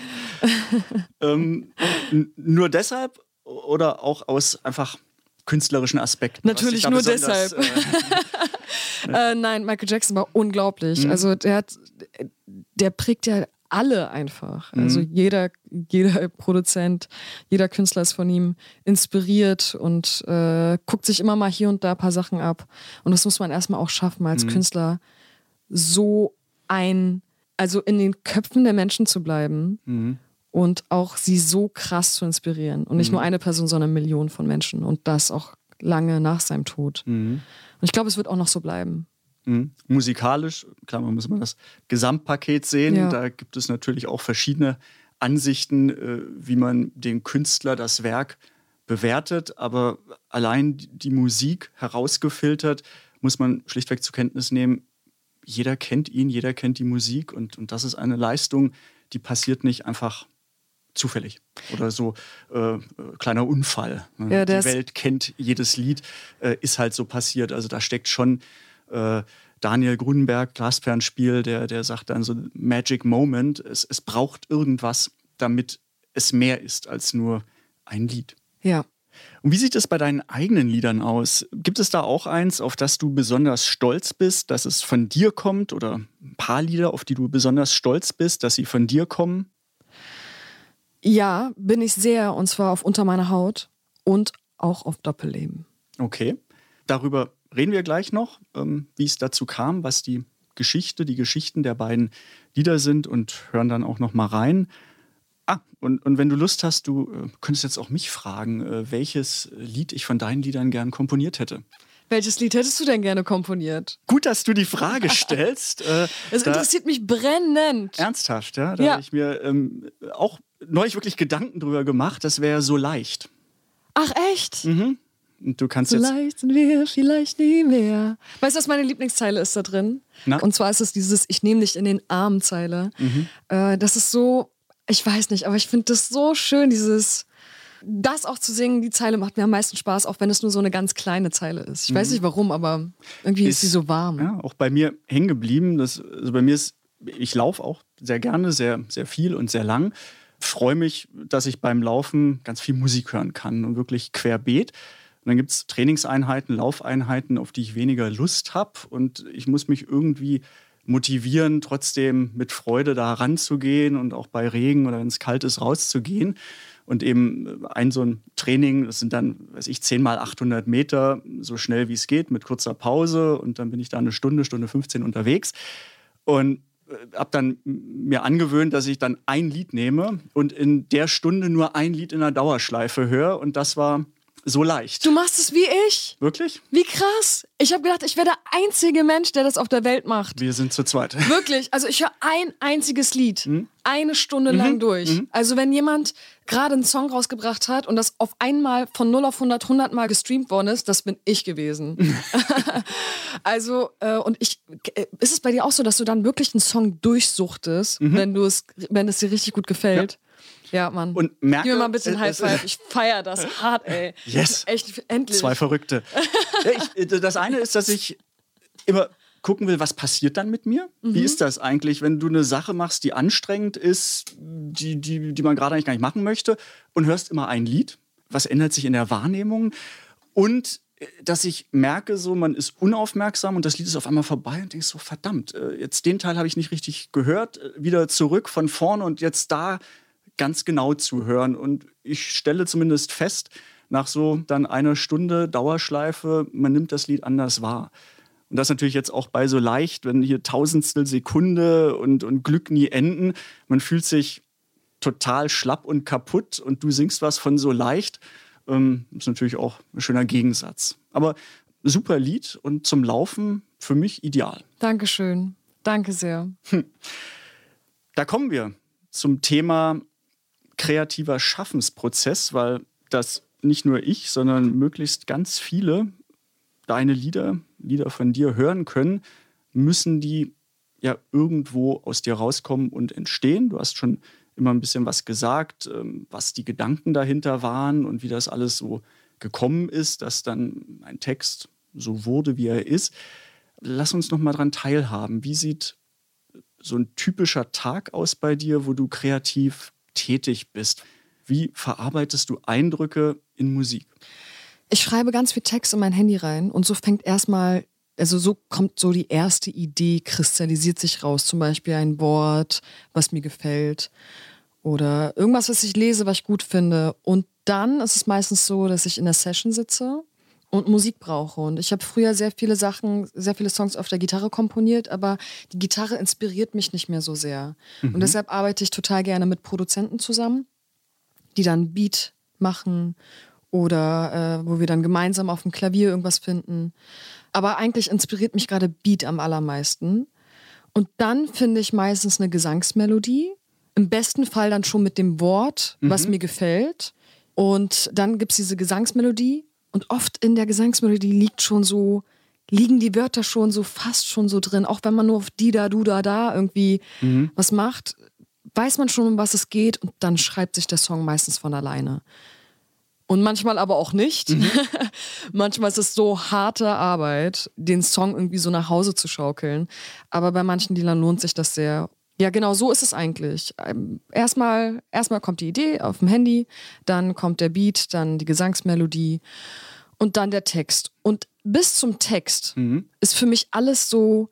Ähm, nur deshalb oder auch aus einfach künstlerischen Aspekten? Natürlich nur deshalb. Äh, äh, nein, Michael Jackson war unglaublich. Mhm. Also der hat, der prägt ja alle einfach. Mhm. Also jeder, jeder Produzent, jeder Künstler ist von ihm inspiriert und äh, guckt sich immer mal hier und da ein paar Sachen ab. Und das muss man erstmal auch schaffen, als Mhm. Künstler so ein, also in den Köpfen der Menschen zu bleiben Mhm. und auch sie so krass zu inspirieren. Und nicht nur eine Person, sondern Millionen von Menschen. Und das auch lange nach seinem Tod. Und ich glaube, es wird auch noch so bleiben. Mhm. Musikalisch, klar, man muss mal das Gesamtpaket sehen. Ja. Da gibt es natürlich auch verschiedene Ansichten, äh, wie man den Künstler, das Werk bewertet. Aber allein die Musik herausgefiltert, muss man schlichtweg zur Kenntnis nehmen, jeder kennt ihn, jeder kennt die Musik und, und das ist eine Leistung, die passiert nicht einfach zufällig oder so äh, äh, kleiner Unfall. ne? Ja, die Welt kennt jedes Lied, äh, ist halt so passiert. Also da steckt schon äh, Daniel Grunenberg, Glasperlenspiel, der, der sagt dann so Magic Moment. Es, es braucht irgendwas, damit es mehr ist als nur ein Lied. Ja. Und wie sieht es bei deinen eigenen Liedern aus? Gibt es da auch eins, auf das du besonders stolz bist, dass es von dir kommt? Oder ein paar Lieder, auf die du besonders stolz bist, dass sie von dir kommen? Ja, bin ich sehr. Und zwar auf Unter meiner Haut und auch auf Doppelleben. Okay. Darüber reden wir gleich noch, ähm, wie es dazu kam, was die Geschichte, die Geschichten der beiden Lieder sind und hören dann auch noch mal rein. Und, und wenn du Lust hast, du äh, könntest jetzt auch mich fragen, äh, welches Lied ich von deinen Liedern gern komponiert hätte. Welches Lied hättest du denn gerne komponiert? Gut, dass du die Frage stellst. Äh, Es interessiert mich brennend. Ernsthaft, ja. Da Ja. habe ich mir ähm, auch neulich wirklich Gedanken drüber gemacht, das wäre so leicht. Ach echt? Und du kannst So jetzt. leicht sind wir vielleicht nie mehr. Weißt du, was meine Lieblingszeile ist da drin? Na? Und zwar ist es dieses Ich nehme dich in den Arm Zeile. Äh, das ist so, ich weiß nicht, aber ich finde das so schön, dieses, das auch zu singen, die Zeile macht mir am meisten Spaß, auch wenn es nur so eine ganz kleine Zeile ist. Ich weiß nicht warum, aber irgendwie ist, Ist- sie so warm. Ja, auch bei mir hängen geblieben. Das, also bei mir ist, ich laufe auch sehr gerne, sehr, sehr viel und sehr lang. Freue mich, dass ich beim Laufen ganz viel Musik hören kann und wirklich querbeet. Und dann gibt es Trainingseinheiten, Laufeinheiten, auf die ich weniger Lust habe. Und ich muss mich irgendwie motivieren, trotzdem mit Freude da ranzugehen und auch bei Regen oder wenn es kalt ist, rauszugehen. Und eben ein so ein Training, das sind dann, weiß ich, 10 mal 800 Meter, so schnell wie es geht, mit kurzer Pause. Und dann bin ich da eine Stunde, Stunde 15 unterwegs. Und habe dann mir angewöhnt, dass ich dann ein Lied nehme und in der Stunde nur ein Lied in der Dauerschleife höre. Und das war so leicht. Du machst es wie ich. Wirklich? Wie krass. Ich habe gedacht, ich wäre der einzige Mensch, der das auf der Welt macht. Wir sind zu zweit. Wirklich, also ich höre ein einziges Lied, Hm? eine Stunde lang durch. Also wenn jemand gerade einen Song rausgebracht hat und das auf einmal von 0 auf 100, 100 Mal gestreamt worden ist, das bin ich gewesen. also, äh, und ich, äh, ist es bei dir auch so, dass du dann wirklich einen Song durchsuchtest, Mhm. wenn du es, wenn es dir richtig gut gefällt? Ja, Mann. Und merke, Gib mir mal ein bisschen äh, High Five. Ich feier das hart, ey. Yes. Echt, endlich. Zwei Verrückte. ja, ich, äh, das eine ist, dass ich immer gucken will, was passiert dann mit mir? Wie ist das eigentlich, wenn du eine Sache machst, die anstrengend ist, die, die, die man gerade eigentlich gar nicht machen möchte und hörst immer ein Lied? Was ändert sich in der Wahrnehmung? Und äh, dass ich merke, so man ist unaufmerksam und das Lied ist auf einmal vorbei und denkst so, verdammt, jetzt den Teil habe ich nicht richtig gehört, wieder zurück von vorne und jetzt da ganz genau zuhören. Und ich stelle zumindest fest, nach so dann einer Stunde Dauerschleife, man nimmt das Lied anders wahr. Und das natürlich jetzt auch bei so leicht, wenn hier Tausendstel Sekunde und, und Glück nie enden. Man fühlt sich total schlapp und kaputt und du singst was von so leicht. Ähm, ist natürlich auch ein schöner Gegensatz. Aber super Lied und zum Laufen für mich ideal. Dankeschön. Danke sehr. Da kommen wir zum Thema kreativer Schaffensprozess, weil das nicht nur ich, sondern möglichst ganz viele deine Lieder, Lieder von dir hören können, müssen die ja irgendwo aus dir rauskommen und entstehen. Du hast schon immer ein bisschen was gesagt, ähm, was die Gedanken dahinter waren und wie das alles so gekommen ist, dass dann ein Text so wurde, wie er ist. Lass uns noch mal dran teilhaben. Wie sieht so ein typischer Tag aus bei dir, wo du kreativ tätig bist? Wie verarbeitest du Eindrücke in Musik? Ich schreibe ganz viel Text in mein Handy rein und so fängt erstmal, also so kommt so die erste Idee, kristallisiert sich raus. Zum Beispiel ein Wort, was mir gefällt oder irgendwas, was ich lese, was ich gut finde. Und dann ist es meistens so, dass ich in der Session sitze und Musik brauche. Und ich habe früher sehr viele Sachen, sehr viele Songs auf der Gitarre komponiert, aber die Gitarre inspiriert mich nicht mehr so sehr. Und deshalb arbeite ich total gerne mit Produzenten zusammen, die dann Beat machen oder äh, wo wir dann gemeinsam auf dem Klavier irgendwas finden. Aber eigentlich inspiriert mich gerade Beat am allermeisten. Und dann finde ich meistens eine Gesangsmelodie. Im besten Fall dann schon mit dem Wort, was mir gefällt. Und dann gibt es diese Gesangsmelodie. Und oft in der Gesangsmelodie liegt schon so, liegen die Wörter schon so fast schon so drin. Auch wenn man nur auf die da, du da, da irgendwie was macht, weiß man schon, um was es geht. Und dann schreibt sich der Song meistens von alleine. Und manchmal aber auch nicht. manchmal ist es so harte Arbeit, den Song irgendwie so nach Hause zu schaukeln. Aber bei manchen Liedern lohnt sich das sehr. Ja, genau so ist es eigentlich. Ähm, Erstmal, erstmal kommt die Idee auf dem Handy, dann kommt der Beat, dann die Gesangsmelodie und dann der Text. Und bis zum Text ist für mich alles so,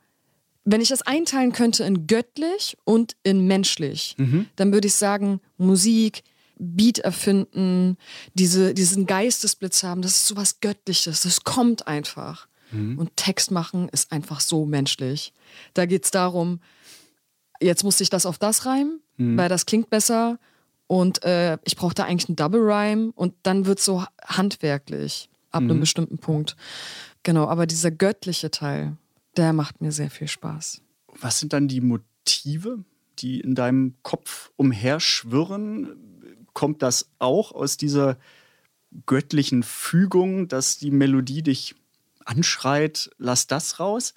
wenn ich das einteilen könnte in göttlich und in menschlich, dann würde ich sagen, Musik, Beat erfinden, diese, diesen Geistesblitz haben, das ist sowas Göttliches, das kommt einfach. Und Text machen ist einfach so menschlich. Da geht es darum, jetzt muss ich das auf das reimen, weil das klingt besser. Und äh, ich brauche da eigentlich einen Double Rhyme und dann wird so handwerklich ab einem bestimmten Punkt. Genau, aber dieser göttliche Teil, der macht mir sehr viel Spaß. Was sind dann die Motive, die in deinem Kopf umherschwirren? Kommt das auch aus dieser göttlichen Fügung, dass die Melodie dich anschreit, lass das raus?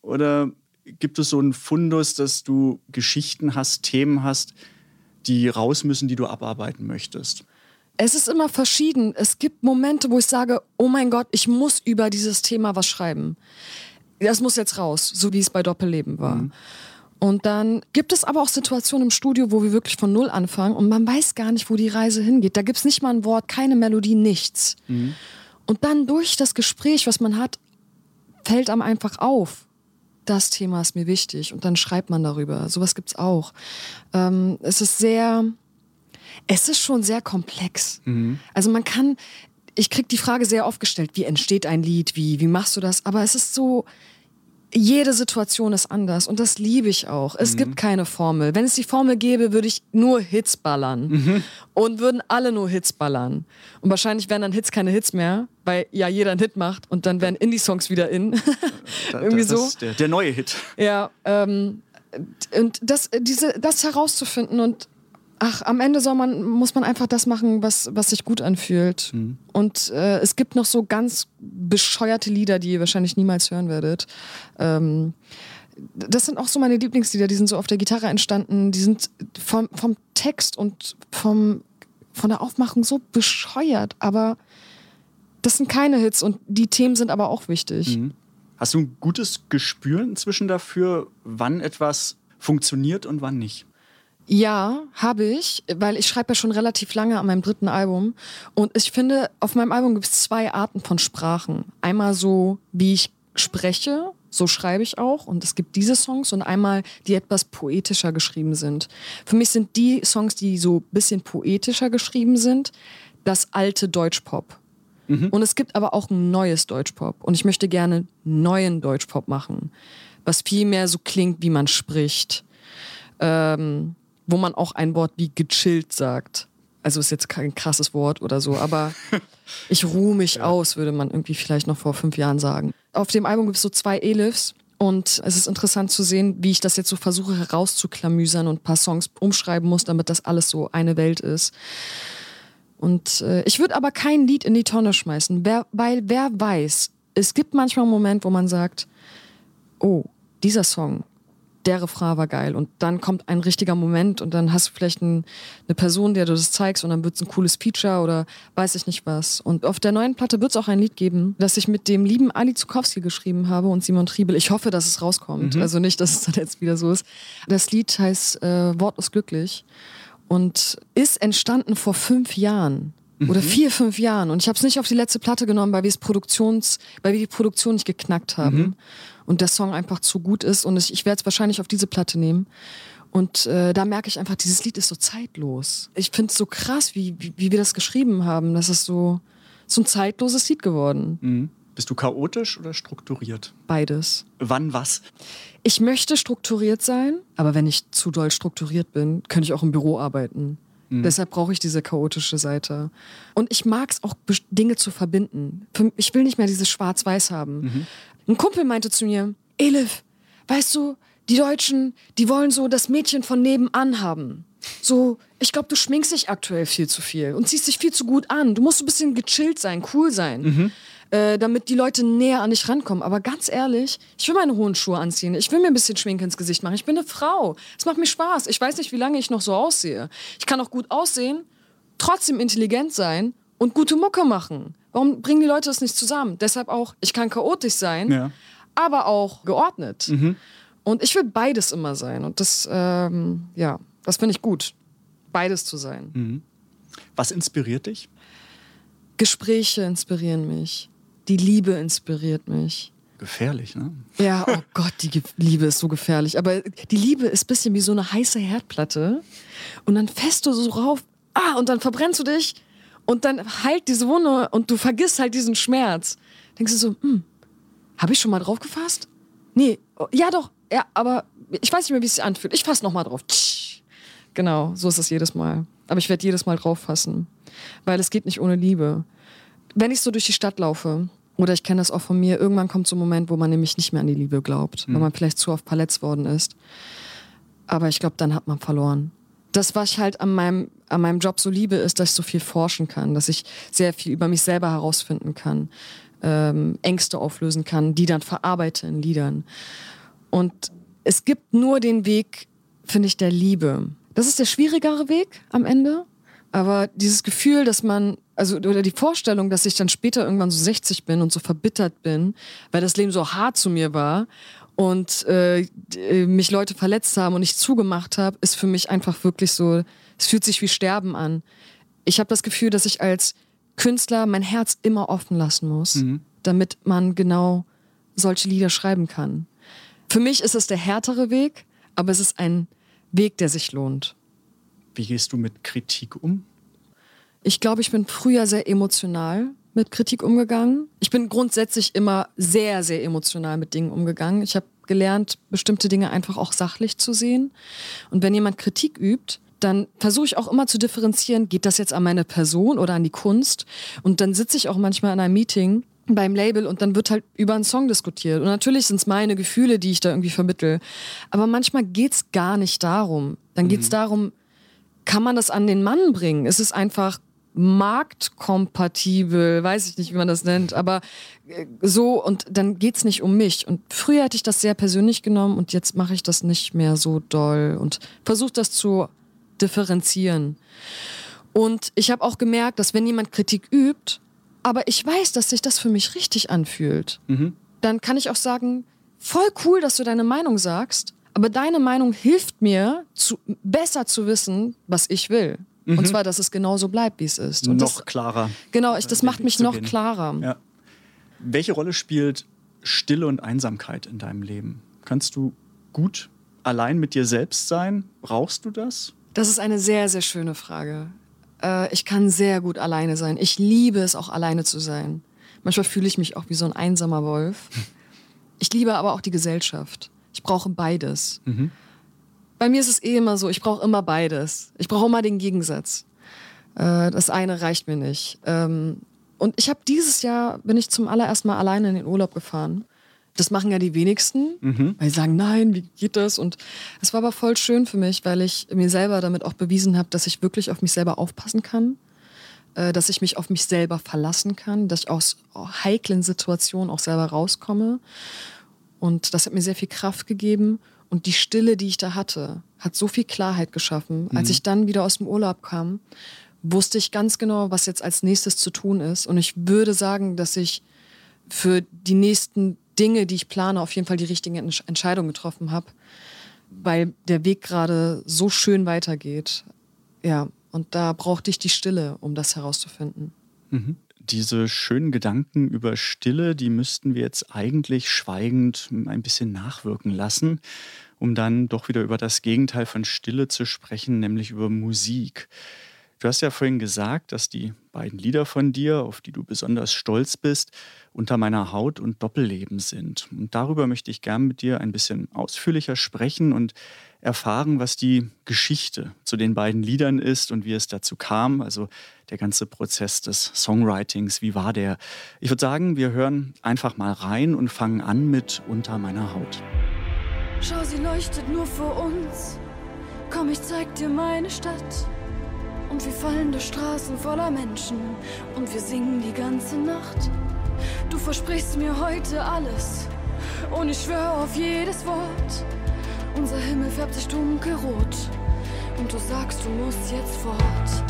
Oder gibt es so einen Fundus, dass du Geschichten hast, Themen hast, die raus müssen, die du abarbeiten möchtest? Es ist immer verschieden. Es gibt Momente, wo ich sage, oh mein Gott, ich muss über dieses Thema was schreiben. Das muss jetzt raus, so wie es bei Doppelleben war. Mhm. Und dann gibt es aber auch Situationen im Studio, wo wir wirklich von Null anfangen und man weiß gar nicht, wo die Reise hingeht. Da gibt es nicht mal ein Wort, keine Melodie, nichts. Mhm. Und dann durch das Gespräch, was man hat, fällt einem einfach auf. Das Thema ist mir wichtig und dann schreibt man darüber. Sowas gibt es auch. Ähm, es ist sehr, es ist schon sehr komplex. Mhm. Also man kann, ich kriege die Frage sehr oft gestellt, wie entsteht ein Lied, wie, wie machst du das? Aber es ist so, jede Situation ist anders und das liebe ich auch. Es mhm. gibt keine Formel. Wenn es die Formel gäbe, würde ich nur Hits ballern mhm. und würden alle nur Hits ballern. Und wahrscheinlich wären dann Hits keine Hits mehr, weil ja jeder einen Hit macht und dann wären Indie-Songs wieder in. Irgendwie so. Ist der, der neue Hit. Ja, ähm, und das, diese, das herauszufinden und Ach, am Ende soll man, muss man einfach das machen, was, was sich gut anfühlt. Mhm. Und äh, es gibt noch so ganz bescheuerte Lieder, die ihr wahrscheinlich niemals hören werdet. Ähm, das sind auch so meine Lieblingslieder, die sind so auf der Gitarre entstanden. Die sind vom, vom Text und vom, von der Aufmachung so bescheuert, aber das sind keine Hits und die Themen sind aber auch wichtig. Mhm. Hast du ein gutes Gespür inzwischen dafür, wann etwas funktioniert und wann nicht? Ja, habe ich, weil ich schreibe ja schon relativ lange an meinem dritten Album. Und ich finde, auf meinem Album gibt es zwei Arten von Sprachen. Einmal so, wie ich spreche, so schreibe ich auch. Und es gibt diese Songs und einmal, die etwas poetischer geschrieben sind. Für mich sind die Songs, die so ein bisschen poetischer geschrieben sind, das alte Deutschpop. Mhm. Und es gibt aber auch ein neues Deutschpop. Und ich möchte gerne neuen Deutschpop machen, was viel mehr so klingt, wie man spricht. Ähm, wo man auch ein Wort wie gechillt sagt. Also ist jetzt kein krasses Wort oder so, aber ich ruhe mich ja. aus, würde man irgendwie vielleicht noch vor fünf Jahren sagen. Auf dem Album gibt es so zwei Elifs und es ist interessant zu sehen, wie ich das jetzt so versuche herauszuklamüsern und ein paar Songs umschreiben muss, damit das alles so eine Welt ist. Und äh, ich würde aber kein Lied in die Tonne schmeißen, wer, weil wer weiß, es gibt manchmal einen Moment, wo man sagt, oh, dieser Song, der Refrain war geil. Und dann kommt ein richtiger Moment und dann hast du vielleicht ein, eine Person, der du das zeigst und dann wird es ein cooles Feature oder weiß ich nicht was. Und auf der neuen Platte wird es auch ein Lied geben, das ich mit dem lieben Ali Zukowski geschrieben habe und Simon Triebel. Ich hoffe, dass es rauskommt. Mhm. Also nicht, dass es dann jetzt wieder so ist. Das Lied heißt äh, Wortlos glücklich und ist entstanden vor fünf Jahren oder mhm. vier, fünf Jahren. Und ich habe es nicht auf die letzte Platte genommen, weil wir es Produktions, weil wir die Produktion nicht geknackt haben. Mhm und der Song einfach zu gut ist. Und ich, ich werde es wahrscheinlich auf diese Platte nehmen. Und äh, da merke ich einfach, dieses Lied ist so zeitlos. Ich finde es so krass, wie, wie, wie, wir das geschrieben haben. Das ist so, so ein zeitloses Lied geworden. Mhm. Bist du chaotisch oder strukturiert? Beides. Wann was? Ich möchte strukturiert sein, aber wenn ich zu doll strukturiert bin, könnte ich auch im Büro arbeiten. Mhm. Deshalb brauche ich diese chaotische Seite. Und ich mag es auch, Dinge zu verbinden. Ich will nicht mehr dieses Schwarz-Weiß haben. Mhm. Ein Kumpel meinte zu mir, Elif, weißt du, die Deutschen, die wollen so das Mädchen von nebenan haben. So, ich glaube, du schminkst dich aktuell viel zu viel und ziehst dich viel zu gut an. Du musst ein bisschen gechillt sein, cool sein, mhm. äh, damit die Leute näher an dich rankommen. Aber ganz ehrlich, ich will meine hohen Schuhe anziehen. Ich will mir ein bisschen Schminke ins Gesicht machen. Ich bin eine Frau. Es macht mir Spaß. Ich weiß nicht, wie lange ich noch so aussehe. Ich kann auch gut aussehen, trotzdem intelligent sein und gute Mucke machen. Warum bringen die Leute das nicht zusammen? Deshalb auch, ich kann chaotisch sein, ja. aber auch geordnet. Mhm. Und ich will beides immer sein. Und das, ähm, ja, das finde ich gut, beides zu sein. Mhm. Was inspiriert dich? Gespräche inspirieren mich. Die Liebe inspiriert mich. Gefährlich, ne? Ja, oh Gott, die Liebe ist so gefährlich. Aber die Liebe ist ein bisschen wie so eine heiße Herdplatte. Und dann fässt du so rauf, ah, und dann verbrennst du dich und dann heilt diese Wunde und du vergisst halt diesen Schmerz. Denkst du so, hm, habe ich schon mal drauf gefasst? Nee, oh, ja doch, ja, aber ich weiß nicht mehr, wie es sich anfühlt. Ich fasse nochmal drauf. Genau, so ist es jedes Mal. Aber ich werde jedes Mal drauf fassen, weil es geht nicht ohne Liebe. Wenn ich so durch die Stadt laufe, oder ich kenne das auch von mir, irgendwann kommt so ein Moment, wo man nämlich nicht mehr an die Liebe glaubt, mhm. weil man vielleicht zu oft verletzt worden ist. Aber ich glaube, dann hat man verloren. Das, was ich halt an meinem, an meinem Job so liebe, ist, dass ich so viel forschen kann, dass ich sehr viel über mich selber herausfinden kann, ähm, Ängste auflösen kann, die dann verarbeite in Liedern. Und es gibt nur den Weg, finde ich, der Liebe. Das ist der schwierigere Weg am Ende. Aber dieses Gefühl, dass man, also, oder die Vorstellung, dass ich dann später irgendwann so 60 bin und so verbittert bin, weil das Leben so hart zu mir war und äh, mich Leute verletzt haben und ich zugemacht habe, ist für mich einfach wirklich so, es fühlt sich wie Sterben an. Ich habe das Gefühl, dass ich als Künstler mein Herz immer offen lassen muss, mhm. damit man genau solche Lieder schreiben kann. Für mich ist es der härtere Weg, aber es ist ein Weg, der sich lohnt. Wie gehst du mit Kritik um? Ich glaube, ich bin früher sehr emotional mit Kritik umgegangen. Ich bin grundsätzlich immer sehr, sehr emotional mit Dingen umgegangen. Ich habe gelernt, bestimmte Dinge einfach auch sachlich zu sehen. Und wenn jemand Kritik übt, dann versuche ich auch immer zu differenzieren, geht das jetzt an meine Person oder an die Kunst? Und dann sitze ich auch manchmal in einem Meeting beim Label und dann wird halt über einen Song diskutiert. Und natürlich sind es meine Gefühle, die ich da irgendwie vermittel. Aber manchmal geht es gar nicht darum. Dann geht es mhm. darum, kann man das an den Mann bringen? Es ist einfach marktkompatibel, weiß ich nicht, wie man das nennt, aber äh, so und dann geht es nicht um mich. Und früher hätte ich das sehr persönlich genommen und jetzt mache ich das nicht mehr so doll und versuche das zu differenzieren. Und ich habe auch gemerkt, dass wenn jemand Kritik übt, aber ich weiß, dass sich das für mich richtig anfühlt, mhm. dann kann ich auch sagen, voll cool, dass du deine Meinung sagst, aber deine Meinung hilft mir, zu, besser zu wissen, was ich will. Mhm. Und zwar, dass es genauso bleibt, wie es ist. Und noch das, klarer. Genau, ich, das macht mich noch gehen. klarer. Ja. Welche Rolle spielt Stille und Einsamkeit in deinem Leben? Kannst du gut allein mit dir selbst sein? Brauchst du das? Das ist eine sehr, sehr schöne Frage. Äh, ich kann sehr gut alleine sein. Ich liebe es auch alleine zu sein. Manchmal fühle ich mich auch wie so ein einsamer Wolf. Ich liebe aber auch die Gesellschaft. Ich brauche beides. Mhm. Bei mir ist es eh immer so, ich brauche immer beides. Ich brauche immer den Gegensatz. Äh, das eine reicht mir nicht. Ähm, und ich habe dieses Jahr, bin ich zum allerersten Mal alleine in den Urlaub gefahren. Das machen ja die wenigsten, mhm. weil sie sagen, nein, wie geht das? Und es war aber voll schön für mich, weil ich mir selber damit auch bewiesen habe, dass ich wirklich auf mich selber aufpassen kann, äh, dass ich mich auf mich selber verlassen kann, dass ich aus heiklen Situationen auch selber rauskomme. Und das hat mir sehr viel Kraft gegeben. Und die Stille, die ich da hatte, hat so viel Klarheit geschaffen. Mhm. Als ich dann wieder aus dem Urlaub kam, wusste ich ganz genau, was jetzt als nächstes zu tun ist. Und ich würde sagen, dass ich für die nächsten Dinge, die ich plane, auf jeden Fall die richtigen Entscheidungen getroffen habe, weil der Weg gerade so schön weitergeht. Ja, und da brauchte ich die Stille, um das herauszufinden. Mhm diese schönen Gedanken über Stille, die müssten wir jetzt eigentlich schweigend ein bisschen nachwirken lassen, um dann doch wieder über das Gegenteil von Stille zu sprechen, nämlich über Musik. Du hast ja vorhin gesagt, dass die beiden Lieder von dir, auf die du besonders stolz bist, unter meiner Haut und Doppelleben sind. Und darüber möchte ich gern mit dir ein bisschen ausführlicher sprechen und erfahren, was die Geschichte zu den beiden Liedern ist und wie es dazu kam. Also der ganze Prozess des Songwritings, wie war der? Ich würde sagen, wir hören einfach mal rein und fangen an mit Unter meiner Haut. Schau, sie leuchtet nur für uns. Komm, ich zeig dir meine Stadt. Und wir fallende Straßen voller Menschen. Und wir singen die ganze Nacht. Du versprichst mir heute alles. Und ich schwöre auf jedes Wort. Unser Himmel färbt sich dunkelrot. Und du sagst, du musst jetzt fort.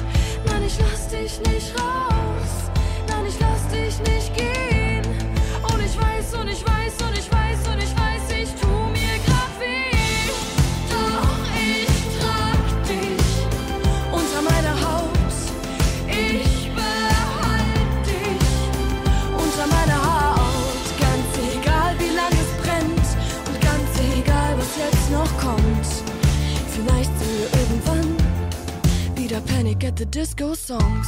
Nein, ich lass dich nicht raus. Nein, ich lass dich nicht gehen. Und ich weiß, und ich weiß, und Panic at the Disco Songs.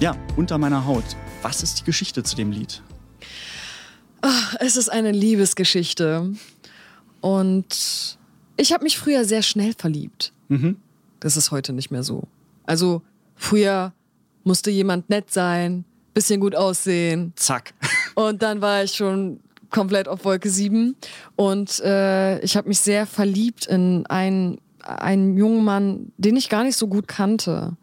Ja, unter meiner Haut. Was ist die Geschichte zu dem Lied? Ach, es ist eine Liebesgeschichte. Und ich habe mich früher sehr schnell verliebt. Mhm. Das ist heute nicht mehr so. Also früher musste jemand nett sein, bisschen gut aussehen. Zack. Und dann war ich schon komplett auf Wolke 7. Und äh, ich habe mich sehr verliebt in einen, einen jungen Mann, den ich gar nicht so gut kannte.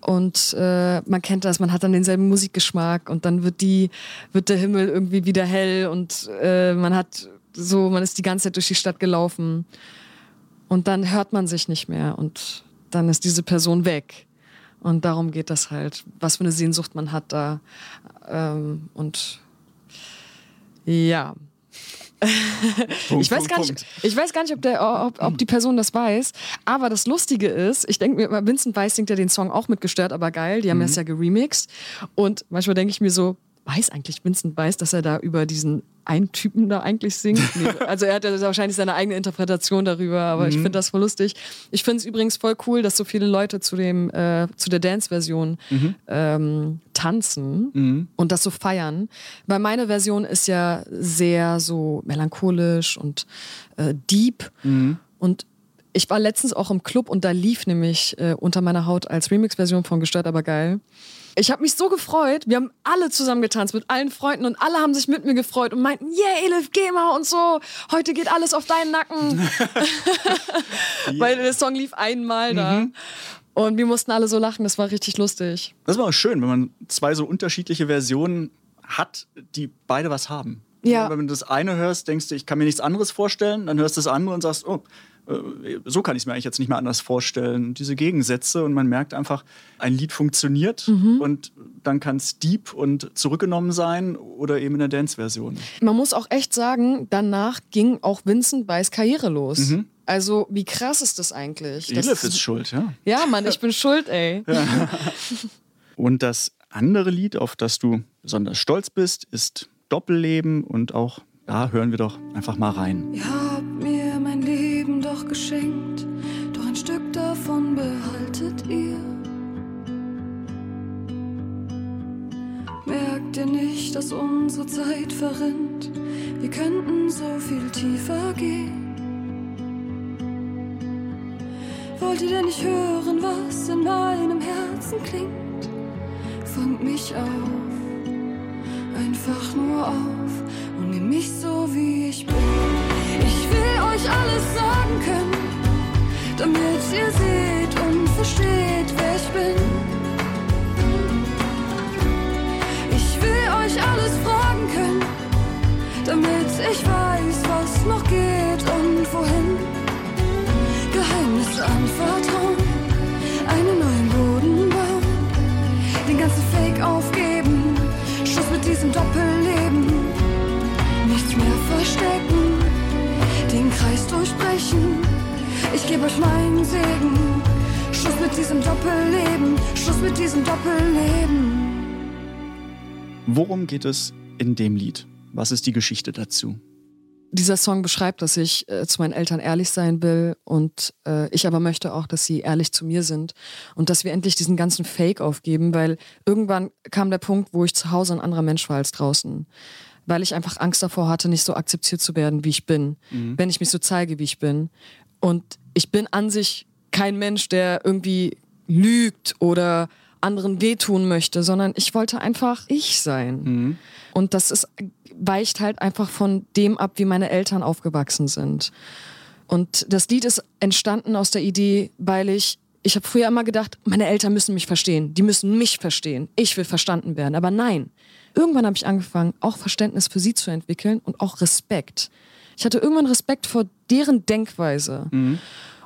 Und äh, man kennt das, man hat dann denselben Musikgeschmack und dann wird die, wird der Himmel irgendwie wieder hell und äh, man hat so, man ist die ganze Zeit durch die Stadt gelaufen. Und dann hört man sich nicht mehr und dann ist diese Person weg. Und darum geht das halt, was für eine Sehnsucht man hat da. Ähm, und ja. Punkt, ich, weiß Punkt, gar Punkt. nicht, ich weiß gar nicht, ob, der, ob, ob die Person das weiß. Aber das Lustige ist, ich denke mir immer, Vincent Weiss singt ja den Song auch mitgestört, aber geil. Die haben das ja geremixed. Und manchmal denke ich mir so, weiß eigentlich Vincent Weiss, dass er da über diesen einen Typen da eigentlich singt? Also er hat ja wahrscheinlich seine eigene Interpretation darüber, aber ich finde das voll lustig. Ich finde es übrigens voll cool, dass so viele Leute zu dem äh, zu der Dance-Version ähm, tanzen und das so feiern. Weil meine Version ist ja sehr so melancholisch und äh, deep und ich war letztens auch im Club und da lief nämlich äh, unter meiner Haut als Remix-Version von Gestört aber geil. Ich habe mich so gefreut. Wir haben alle zusammen getanzt mit allen Freunden und alle haben sich mit mir gefreut und meinten, yeah, Elif, geh mal und so. Heute geht alles auf deinen Nacken. Weil der Song lief einmal da. Und wir mussten alle so lachen. Das war richtig lustig. Das war auch schön, wenn man zwei so unterschiedliche Versionen hat, die beide was haben. Ja. Wenn du das eine hörst, denkst du, ich kann mir nichts anderes vorstellen, dann hörst du das andere und sagst, oh, so kann ich es mir eigentlich jetzt nicht mehr anders vorstellen. Diese Gegensätze und man merkt einfach, ein Lied funktioniert Mhm. und dann kann es deep und zurückgenommen sein oder eben in der Dance-Version. Man muss auch echt sagen, danach ging auch Vincent Weiss Karriere los. Also, wie krass ist das eigentlich? Elif ist schuld, ja. ja, Mann, ich bin schuld, ey. Und das andere Lied, auf das du besonders stolz bist, ist Doppelleben und auch da hören wir doch einfach mal rein. Habt mir doch geschenkt, doch ein Stück davon behaltet ihr. Merkt ihr nicht, dass unsere Zeit verrinnt? Wir könnten so viel tiefer gehen. Wollt ihr denn nicht hören, was in meinem Herzen klingt? Fangt mich auf, einfach nur auf und nehmt mich so wie ich bin. Ich will euch alles sagen können, damit ihr seht und versteht, wer ich bin. Ich will euch alles fragen können, damit ich weiß, was noch geht und wohin. Geheimnisse anvertrauen, einen neuen Boden bauen, den ganzen Fake aufgeben, Schluss mit diesem Doppelleben, nichts mehr verstecken, den Kreis durchbrechen. Ich gebe euch meinen Segen, Schluss mit diesem Doppelleben, Schluss mit diesem Doppelleben. Worum geht es in dem Lied? Was ist die Geschichte dazu? Dieser Song beschreibt, dass ich äh, zu meinen Eltern ehrlich sein will und äh, ich aber möchte auch, dass sie ehrlich zu mir sind und dass wir endlich diesen ganzen Fake aufgeben, weil irgendwann kam der Punkt, wo ich zu Hause ein anderer Mensch war als draußen. Weil ich einfach Angst davor hatte, nicht so akzeptiert zu werden, wie ich bin, wenn ich mich so zeige, wie ich bin. Und ich bin an sich kein Mensch, der irgendwie lügt oder anderen wehtun möchte, sondern ich wollte einfach ich sein. Und das ist, weicht halt einfach von dem ab, wie meine Eltern aufgewachsen sind. Und das Lied ist entstanden aus der Idee, weil ich, ich habe früher immer gedacht, meine Eltern müssen mich verstehen, die müssen mich verstehen, ich will verstanden werden. Aber nein, irgendwann habe ich angefangen, auch Verständnis für sie zu entwickeln und auch Respekt. Ich hatte irgendwann Respekt vor deren Denkweise.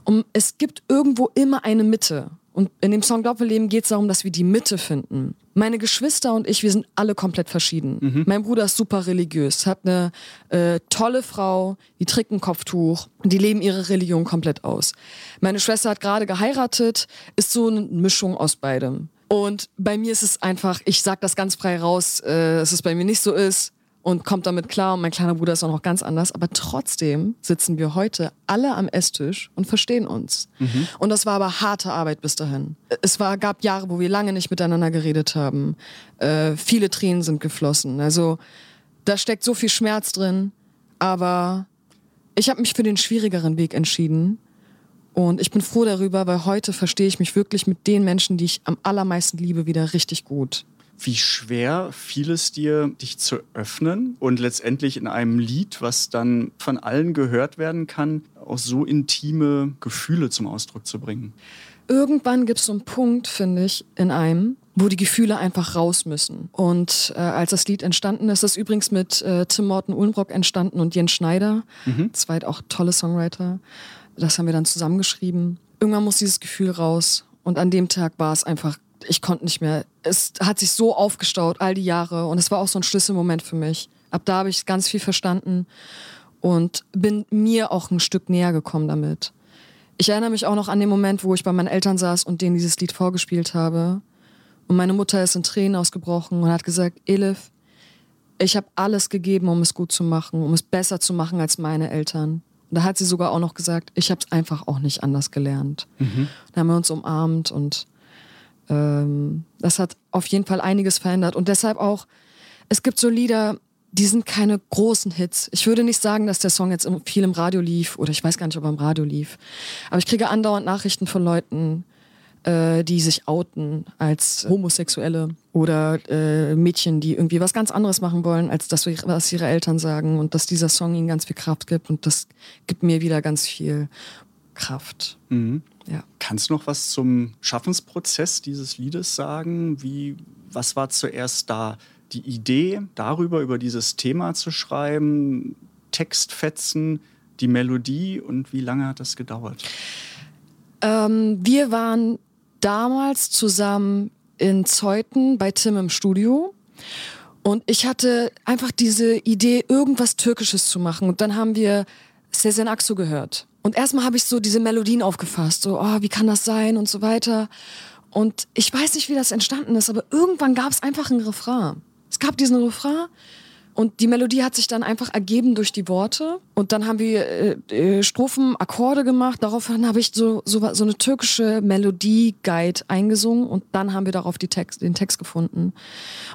Und es gibt irgendwo immer eine Mitte. Und in dem Song Doppelleben geht es darum, dass wir die Mitte finden. Meine Geschwister und ich, wir sind alle komplett verschieden. Mein Bruder ist super religiös, hat eine äh, tolle Frau, die trägt ein Kopftuch, die leben ihre Religion komplett aus. Meine Schwester hat gerade geheiratet, ist so eine Mischung aus beidem. Und bei mir ist es einfach, ich sag das ganz frei raus, äh, dass es bei mir nicht so ist und kommt damit klar. Und mein kleiner Bruder ist auch noch ganz anders. Aber trotzdem sitzen wir heute alle am Esstisch und verstehen uns. Und das war aber harte Arbeit bis dahin. Es war, gab Jahre, wo wir lange nicht miteinander geredet haben. Äh, viele Tränen sind geflossen. Also da steckt so viel Schmerz drin. Aber ich habe mich für den schwierigeren Weg entschieden. Und ich bin froh darüber, weil heute verstehe ich mich wirklich mit den Menschen, die ich am allermeisten liebe, wieder richtig gut. Wie schwer fiel es dir, dich zu öffnen und letztendlich in einem Lied, was dann von allen gehört werden kann, auch so intime Gefühle zum Ausdruck zu bringen? Irgendwann gibt es so einen Punkt, finde ich, in einem, wo die Gefühle einfach raus müssen. Und äh, als das Lied entstanden ist, das übrigens mit äh, Tim Morten Ulmbrock entstanden und Jens Schneider, mhm. zwei auch tolle Songwriter. Das haben wir dann zusammengeschrieben. Irgendwann muss dieses Gefühl raus. Und an dem Tag war es einfach, ich konnte nicht mehr. Es hat sich so aufgestaut, all die Jahre. Und es war auch so ein Schlüsselmoment für mich. Ab da habe ich ganz viel verstanden und bin mir auch ein Stück näher gekommen damit. Ich erinnere mich auch noch an den Moment, wo ich bei meinen Eltern saß und denen dieses Lied vorgespielt habe. Und meine Mutter ist in Tränen ausgebrochen und hat gesagt, Elif, ich habe alles gegeben, um es gut zu machen, um es besser zu machen als meine Eltern. Und da hat sie sogar auch noch gesagt, ich habe es einfach auch nicht anders gelernt. Mhm. Dann haben wir uns umarmt und ähm, das hat auf jeden Fall einiges verändert. Und deshalb auch, es gibt so Lieder, die sind keine großen Hits. Ich würde nicht sagen, dass der Song jetzt viel im Radio lief oder ich weiß gar nicht, ob er im Radio lief. Aber ich kriege andauernd Nachrichten von Leuten, äh, die sich outen als Homosexuelle oder äh, Mädchen, die irgendwie was ganz anderes machen wollen, als das, was ihre Eltern sagen und dass dieser Song ihnen ganz viel Kraft gibt und das gibt mir wieder ganz viel Kraft. Mhm. Ja. Kannst du noch was zum Schaffensprozess dieses Liedes sagen? Wie, was war zuerst da? die Idee darüber, über dieses Thema zu schreiben, Textfetzen, die Melodie und wie lange hat das gedauert? Ähm, wir waren damals zusammen in Zeuthen bei Tim im Studio und ich hatte einfach diese Idee, irgendwas Türkisches zu machen. Und dann haben wir Sezen Aksu gehört. Und erstmal habe ich so diese Melodien aufgefasst, so, oh, wie kann das sein und so weiter. Und ich weiß nicht, wie das entstanden ist, aber irgendwann gab es einfach einen Refrain. Es gab diesen Refrain und die Melodie hat sich dann einfach ergeben durch die Worte. Und dann haben wir äh, äh Strophen, Akkorde gemacht. Daraufhin habe ich so, so, so eine türkische Melodie-Guide eingesungen und dann haben wir darauf die Text, den Text gefunden.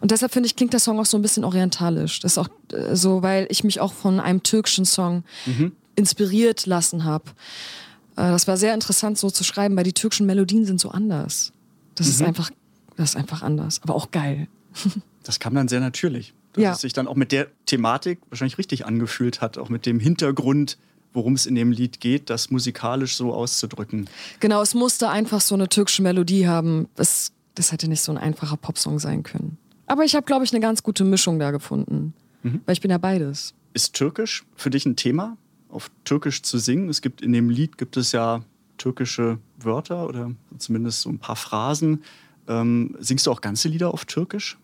Und deshalb finde ich, klingt der Song auch so ein bisschen orientalisch. Das ist auch äh, so, weil ich mich auch von einem türkischen Song mhm. inspiriert lassen habe. Äh, das war sehr interessant so zu schreiben, weil die türkischen Melodien sind so anders. Das mhm. ist einfach, das ist einfach anders, aber auch geil. Das kam dann sehr natürlich. Dass ja. es sich dann auch mit der Thematik wahrscheinlich richtig angefühlt hat, auch mit dem Hintergrund, worum es in dem Lied geht, das musikalisch so auszudrücken. Genau, es musste einfach so eine türkische Melodie haben. Es, das hätte nicht so ein einfacher Popsong sein können. Aber ich habe, glaube ich, eine ganz gute Mischung da gefunden. Mhm. Weil ich bin ja beides. Ist Türkisch für dich ein Thema, auf Türkisch zu singen? Es gibt in dem Lied gibt es ja türkische Wörter oder zumindest so ein paar Phrasen. Ähm, singst du auch ganze Lieder auf Türkisch?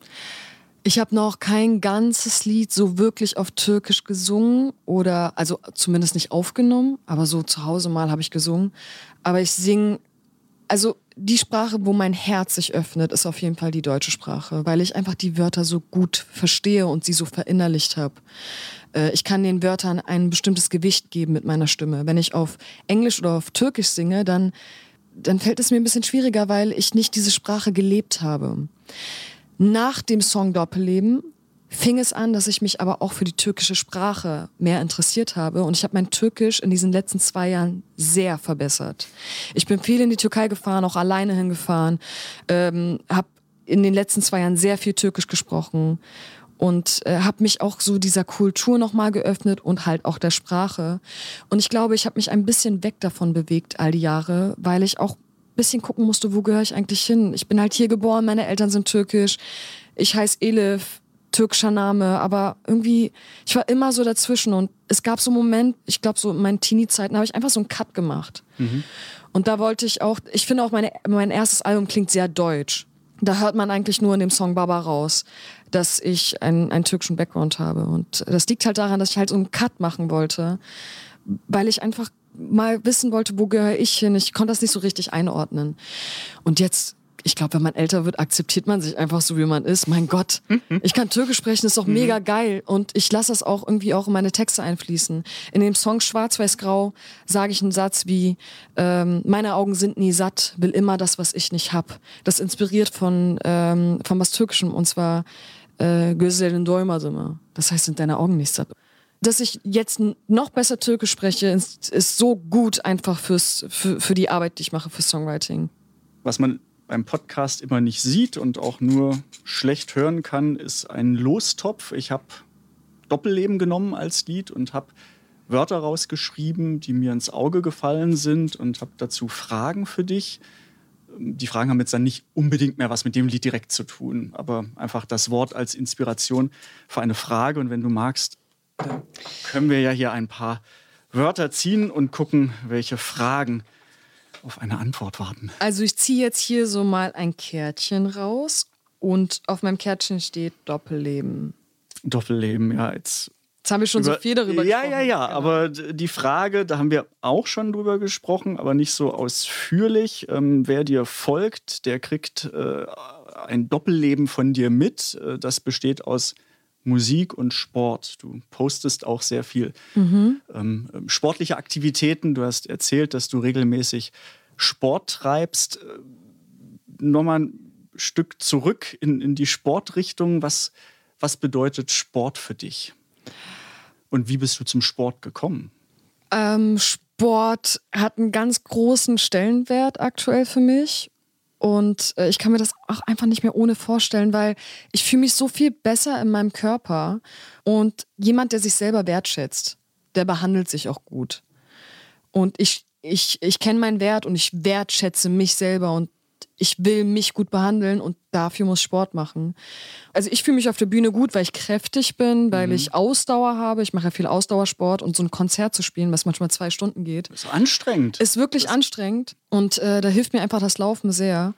Ich habe noch kein ganzes Lied so wirklich auf Türkisch gesungen oder also zumindest nicht aufgenommen, aber so zu Hause mal habe ich gesungen. Aber ich singe, also die Sprache, wo mein Herz sich öffnet, ist auf jeden Fall die deutsche Sprache, weil ich einfach die Wörter so gut verstehe und sie so verinnerlicht habe. Äh, ich kann den Wörtern ein bestimmtes Gewicht geben mit meiner Stimme. Wenn ich auf Englisch oder auf Türkisch singe, dann, dann fällt es mir ein bisschen schwieriger, weil ich nicht diese Sprache gelebt habe. Nach dem Song Doppelleben fing es an, dass ich mich aber auch für die türkische Sprache mehr interessiert habe. Und ich habe mein Türkisch in diesen letzten zwei Jahren sehr verbessert. Ich bin viel in die Türkei gefahren, auch alleine hingefahren, ähm, habe in den letzten zwei Jahren sehr viel Türkisch gesprochen und äh, habe mich auch so dieser Kultur nochmal geöffnet und halt auch der Sprache. Und ich glaube, ich habe mich ein bisschen weg davon bewegt all die Jahre, weil ich auch bisschen gucken musste, wo gehöre ich eigentlich hin. Ich bin halt hier geboren, meine Eltern sind türkisch, ich heiße Elif, türkischer Name, aber irgendwie, ich war immer so dazwischen und es gab so einen Moment, ich glaube so in meinen Teenie-Zeiten habe ich einfach so einen Cut gemacht. Mhm. Und da wollte ich auch, ich finde auch meine, mein erstes Album klingt sehr deutsch. Da hört man eigentlich nur in dem Song Baba raus, dass ich einen, einen türkischen Background habe. Und das liegt halt daran, dass ich halt so einen Cut machen wollte, weil ich einfach mal wissen wollte, wo gehöre ich hin. Ich konnte das nicht so richtig einordnen. Und jetzt ich glaube, wenn man älter wird, akzeptiert man sich einfach so, wie man ist. Mein Gott, ich kann Türkisch sprechen, ist doch mhm. mega geil. Und ich lasse das auch irgendwie auch in meine Texte einfließen. In dem Song Schwarz-Weiß-Grau sage ich einen Satz wie, ähm, meine Augen sind nie satt, will immer das, was ich nicht hab. Das inspiriert von, ähm, von was Türkischem, und zwar äh, Gözlerin doymadı Das heißt, sind deine Augen nicht satt dass ich jetzt noch besser Türkisch spreche, ist, ist so gut einfach fürs, für, für die Arbeit, die ich mache, für Songwriting. Was man beim Podcast immer nicht sieht und auch nur schlecht hören kann, ist ein Lostopf. Ich habe Doppelleben genommen als Lied und habe Wörter rausgeschrieben, die mir ins Auge gefallen sind und habe dazu Fragen für dich. Die Fragen haben jetzt dann nicht unbedingt mehr was mit dem Lied direkt zu tun, aber einfach das Wort als Inspiration für eine Frage. Und wenn du magst, dann können wir ja hier ein paar Wörter ziehen und gucken, welche Fragen auf eine Antwort warten. Also ich ziehe jetzt hier so mal ein Kärtchen raus und auf meinem Kärtchen steht Doppelleben. Doppelleben, ja, jetzt Jetzt haben wir schon über, so viel darüber ja, gesprochen. Ja, ja, Genau. aber die Frage, da haben wir auch schon drüber gesprochen, aber nicht so ausführlich. Ähm, wer dir folgt, der kriegt äh, ein Doppelleben von dir mit. Äh, das besteht aus Musik und Sport. Du postest auch sehr viel Mhm. ähm, sportliche Aktivitäten. Du hast erzählt, dass du regelmäßig Sport treibst. Äh, Nochmal ein Stück zurück in, in die Sportrichtung. Was, was bedeutet Sport für dich? Und wie bist du zum Sport gekommen? Ähm, Sport hat einen ganz großen Stellenwert aktuell für mich. Und äh, ich kann mir das auch einfach nicht mehr ohne vorstellen, weil ich fühle mich so viel besser in meinem Körper. Und jemand, der sich selber wertschätzt, der behandelt sich auch gut. Und ich, ich, ich kenne meinen Wert und ich wertschätze mich selber und ich will mich gut behandeln und dafür muss Sport machen. Also ich fühle mich auf der Bühne gut, weil ich kräftig bin, weil ich Ausdauer habe. Ich mache ja viel Ausdauersport und so ein Konzert zu spielen, was manchmal zwei Stunden geht, Das ist anstrengend. ist wirklich anstrengend und äh, da hilft mir einfach das Laufen sehr.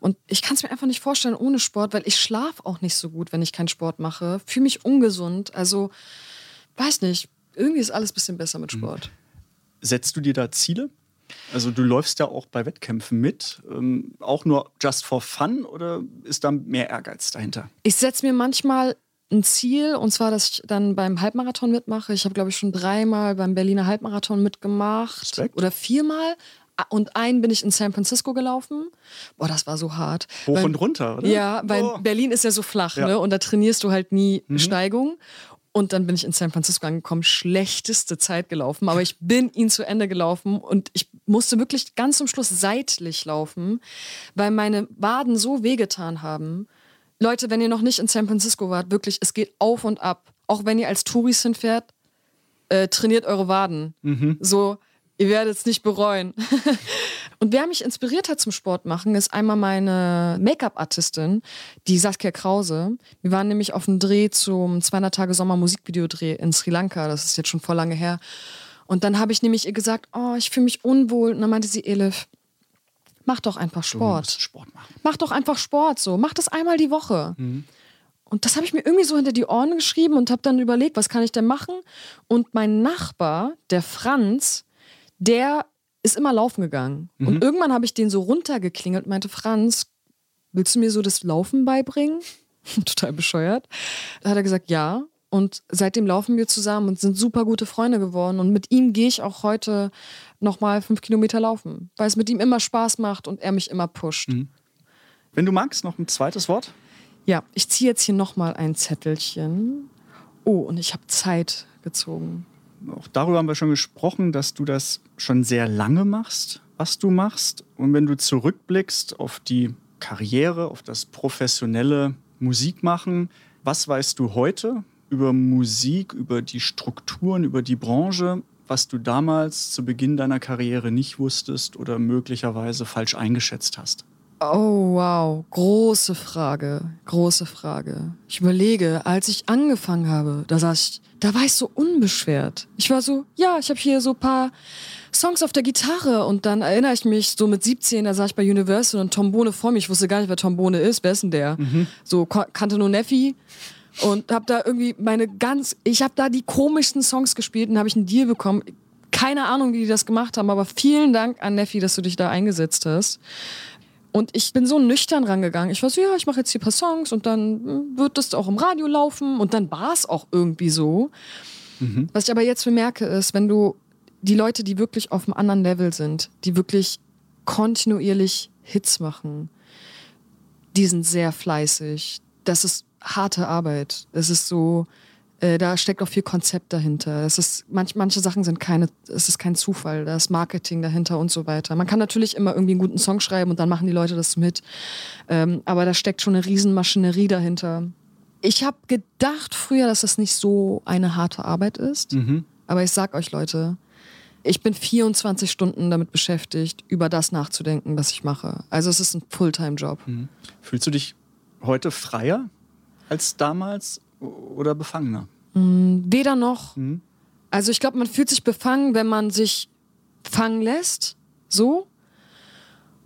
Und ich kann es mir einfach nicht vorstellen ohne Sport, weil ich schlafe auch nicht so gut, wenn ich keinen Sport mache. Fühle mich ungesund. Also, weiß nicht, irgendwie ist alles ein bisschen besser mit Sport. Setzt du dir da Ziele? Also du läufst ja auch bei Wettkämpfen mit. Ähm, auch nur just for fun oder ist da mehr Ehrgeiz dahinter? Ich setze mir manchmal ein Ziel, und zwar, dass ich dann beim Halbmarathon mitmache. Ich habe, glaube ich, schon dreimal beim Berliner Halbmarathon mitgemacht. Respekt. Oder viermal. Und einen bin ich in San Francisco gelaufen. Boah, das war so hart. Hoch Weil- und runter, oder? Ja, weil Oh. Berlin ist ja so flach, Ja. Mhm. ne? Und da trainierst du halt nie Steigung. Und dann bin ich in San Francisco angekommen, schlechteste Zeit gelaufen, aber ich bin ihn zu Ende gelaufen und ich musste wirklich ganz zum Schluss seitlich laufen, weil meine Waden so wehgetan haben. Leute, wenn ihr noch nicht in San Francisco wart, wirklich, es geht auf und ab. Auch wenn ihr als Touris hinfährt, äh, trainiert eure Waden. So, ihr werdet es nicht bereuen. Und wer mich inspiriert hat zum Sport machen, ist einmal meine Make-up-Artistin, die Saskia Krause. Wir waren nämlich auf dem Dreh zum 200 Tage Sommer Musikvideodreh in Sri Lanka. Das ist jetzt schon vor lange her. Und dann habe ich nämlich ihr gesagt, oh, ich fühle mich unwohl. Und dann meinte sie, Elif, mach doch einfach Sport. Sport machen. Mach doch einfach Sport so. Mach das einmal die Woche. Und das habe ich mir irgendwie so hinter die Ohren geschrieben und habe dann überlegt, was kann ich denn machen? Und mein Nachbar, der Franz, der ist immer laufen gegangen. Und irgendwann habe ich den so runtergeklingelt und meinte, Franz, willst du mir so das Laufen beibringen? Total bescheuert. Da hat er gesagt, ja. Und seitdem laufen wir zusammen und sind super gute Freunde geworden. Und mit ihm gehe ich auch heute nochmal fünf Kilometer laufen, weil es mit ihm immer Spaß macht und er mich immer pusht. Wenn du magst, noch ein zweites Wort? Ja, ich ziehe jetzt hier nochmal ein Zettelchen. Oh, und ich habe Zeit gezogen. Auch darüber haben wir schon gesprochen, dass du das schon sehr lange machst, was du machst. Und wenn du zurückblickst auf die Karriere, auf das professionelle Musikmachen, was weißt du heute über Musik, über die Strukturen, über die Branche, was du damals zu Beginn deiner Karriere nicht wusstest oder möglicherweise falsch eingeschätzt hast? Oh, wow. Große Frage. Große Frage. Ich überlege, als ich angefangen habe, da saß ich, da war ich so unbeschwert. Ich war so, ja, ich habe hier so ein paar Songs auf der Gitarre und dann erinnere ich mich, so mit 17, da saß ich bei Universal und Tombone vor mir. Ich wusste gar nicht, wer Tombone ist. Wer ist denn der? So, ko- kannte nur Neffi. Und habe da irgendwie meine ganz, ich habe da die komischsten Songs gespielt und habe ich einen Deal bekommen. Keine Ahnung, wie die das gemacht haben, aber vielen Dank an Neffi, dass du dich da eingesetzt hast. Und ich bin so nüchtern rangegangen. Ich war so, ja, ich mache jetzt hier ein paar Songs und dann hm, wird das auch im Radio laufen. Und dann war es auch irgendwie so. Was ich aber jetzt bemerke, ist, wenn du die Leute, die wirklich auf einem anderen Level sind, die wirklich kontinuierlich Hits machen, die sind sehr fleißig. Das ist harte Arbeit. Es ist so, Äh, da steckt auch viel Konzept dahinter. Es ist, manch, manche Sachen sind keine, es ist kein Zufall, da ist Marketing dahinter und so weiter. Man kann natürlich immer irgendwie einen guten Song schreiben und dann machen die Leute das mit. Ähm, aber da steckt schon eine Riesenmaschinerie dahinter. Ich habe gedacht früher, dass das nicht so eine harte Arbeit ist. Mhm. Aber ich sag euch, Leute, ich bin 24 Stunden damit beschäftigt, über das nachzudenken, was ich mache. Also es ist ein Fulltime-Job. Fühlst du dich heute freier als damals oder befangener? Weder noch. Also ich glaube, man fühlt sich befangen, wenn man sich fangen lässt. So.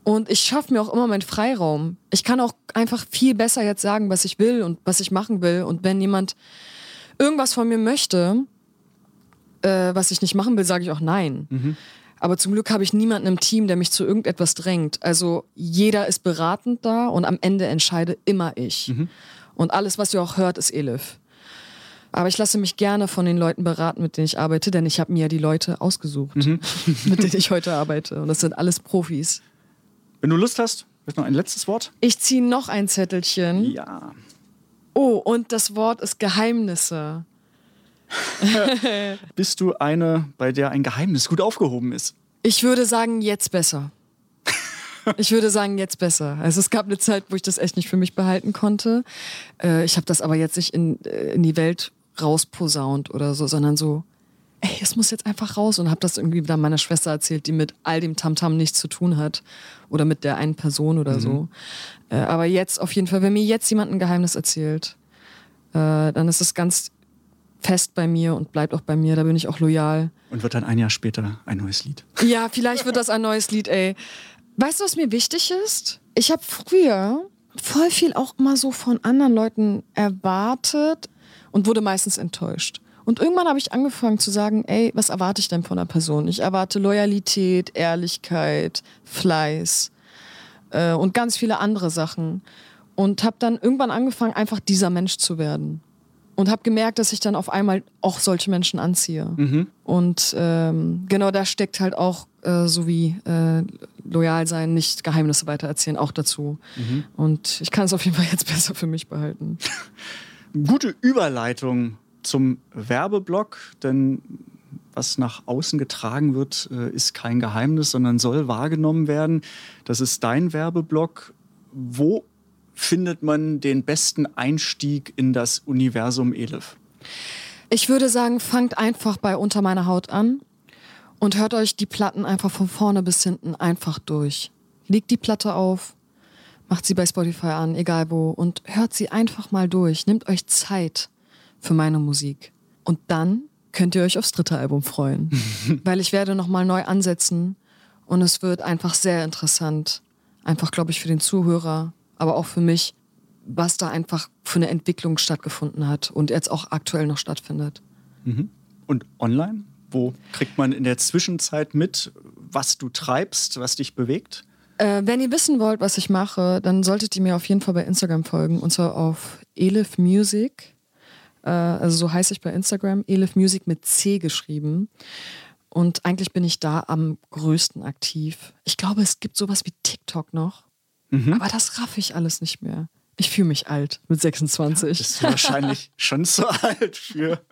Und ich schaffe mir auch immer meinen Freiraum. Ich kann auch einfach viel besser jetzt sagen, was ich will und was ich machen will. Und wenn jemand irgendwas von mir möchte, äh, was ich nicht machen will, sage ich auch nein. Aber zum Glück habe ich niemanden im Team, der mich zu irgendetwas drängt. Also jeder ist beratend da und am Ende entscheide immer ich. Und alles, was ihr auch hört, ist Elif. Aber ich lasse mich gerne von den Leuten beraten, mit denen ich arbeite, denn ich habe mir ja die Leute ausgesucht, mit denen ich heute arbeite. Und das sind alles Profis. Wenn du Lust hast, vielleicht noch ein letztes Wort? Ich ziehe noch ein Zettelchen. Ja. Oh, und das Wort ist Geheimnisse. Bist du eine, bei der ein Geheimnis gut aufgehoben ist? Ich würde sagen, jetzt besser. Ich würde sagen, jetzt besser. Also es gab eine Zeit, wo ich das echt nicht für mich behalten konnte. Äh, ich habe das aber jetzt nicht in, äh, in die Welt rausposaunt oder so, sondern so, ey, es muss jetzt einfach raus und habe das irgendwie dann meiner Schwester erzählt, die mit all dem Tamtam nichts zu tun hat oder mit der einen Person oder so. Äh, aber jetzt auf jeden Fall, wenn mir jetzt jemand ein Geheimnis erzählt, äh, dann ist es ganz fest bei mir und bleibt auch bei mir. Da bin ich auch loyal. Und wird dann ein Jahr später ein neues Lied. Ja, vielleicht wird das ein neues Lied, ey. Weißt du, was mir wichtig ist? Ich habe früher voll viel auch immer so von anderen Leuten erwartet und wurde meistens enttäuscht. Und irgendwann habe ich angefangen zu sagen, ey, was erwarte ich denn von einer Person? Ich erwarte Loyalität, Ehrlichkeit, Fleiß äh, und ganz viele andere Sachen. Und habe dann irgendwann angefangen, einfach dieser Mensch zu werden. Und habe gemerkt, dass ich dann auf einmal auch solche Menschen anziehe. Und ähm, genau da steckt halt auch äh, so wie äh, loyal sein, nicht Geheimnisse weitererzählen, auch dazu. Und ich kann es auf jeden Fall jetzt besser für mich behalten. Gute Überleitung zum Werbeblock, denn was nach außen getragen wird, äh, ist kein Geheimnis, sondern soll wahrgenommen werden. Das ist dein Werbeblock. Wo findet man den besten Einstieg in das Universum Elif? Ich würde sagen, fangt einfach bei Unter meiner Haut an und hört euch die Platten einfach von vorne bis hinten einfach durch. Legt die Platte auf, macht sie bei Spotify an, egal wo, und hört sie einfach mal durch. Nehmt euch Zeit für meine Musik. Und dann könnt ihr euch aufs dritte Album freuen. Weil ich werde nochmal neu ansetzen und es wird einfach sehr interessant. Einfach, glaube ich, für den Zuhörer, aber auch für mich, was da einfach für eine Entwicklung stattgefunden hat und jetzt auch aktuell noch stattfindet. Und online? Wo kriegt man in der Zwischenzeit mit, was du treibst, was dich bewegt? Äh, wenn ihr wissen wollt, was ich mache, dann solltet ihr mir auf jeden Fall bei Instagram folgen. Und zwar auf Elif Music. Äh, also so heiße ich bei Instagram. Elif Music mit C geschrieben. Und eigentlich bin ich da am größten aktiv. Ich glaube, es gibt sowas wie TikTok noch. Aber das raff ich alles nicht mehr. Ich fühle mich alt mit 26. Bist du wahrscheinlich schon zu alt für.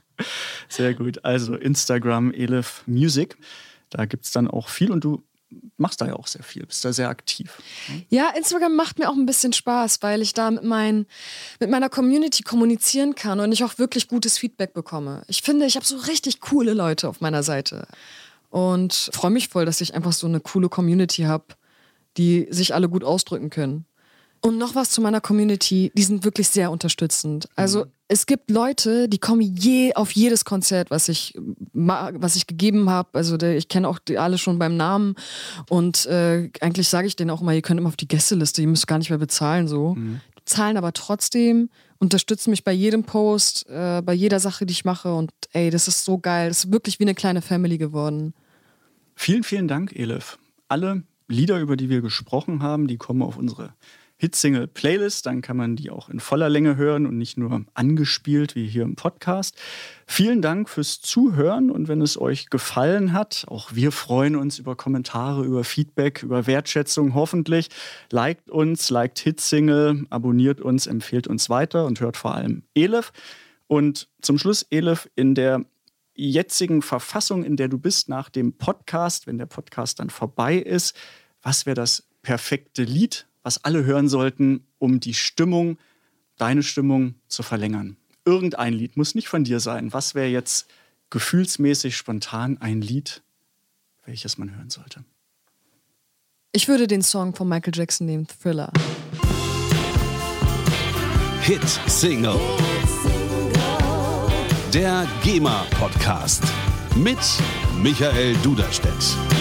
Sehr gut. Also Instagram, Elif Music. Da gibt es dann auch viel und du machst da ja auch sehr viel, bist da sehr aktiv. Ja, Instagram macht mir auch ein bisschen Spaß, weil ich da mit, mein, mit meiner Community kommunizieren kann und ich auch wirklich gutes Feedback bekomme. Ich finde, ich habe so richtig coole Leute auf meiner Seite und freue mich voll, dass ich einfach so eine coole Community habe, die sich alle gut ausdrücken können. Und noch was zu meiner Community, die sind wirklich sehr unterstützend. Also es gibt Leute, die kommen je auf jedes Konzert, was ich was ich gegeben habe. Also der, ich kenne auch die alle schon beim Namen und äh, eigentlich sage ich denen auch immer, ihr könnt immer auf die Gästeliste, ihr müsst gar nicht mehr bezahlen so. Die zahlen aber trotzdem, unterstützen mich bei jedem Post, äh, bei jeder Sache, die ich mache und ey, das ist so geil. Das ist wirklich wie eine kleine Family geworden. Vielen, vielen Dank, Elif. Alle Lieder, über die wir gesprochen haben, die kommen auf unsere Hitsingle-Playlist. Dann kann man die auch in voller Länge hören und nicht nur angespielt wie hier im Podcast. Vielen Dank fürs Zuhören und wenn es euch gefallen hat, auch wir freuen uns über Kommentare, über Feedback, über Wertschätzung hoffentlich. Liked uns, liked Hitsingle, abonniert uns, empfehlt uns weiter und hört vor allem Elif. Und zum Schluss, Elif, in der jetzigen Verfassung, in der du bist nach dem Podcast, wenn der Podcast dann vorbei ist, was wäre das perfekte Lied, was alle hören sollten, um die Stimmung, deine Stimmung zu verlängern? Irgendein Lied, muss nicht von dir sein. Was wäre jetzt gefühlsmäßig spontan ein Lied, welches man hören sollte? Ich würde den Song von Michael Jackson nehmen, Thriller. Hit Single. Der GEMA Podcast mit Michael Duderstedt.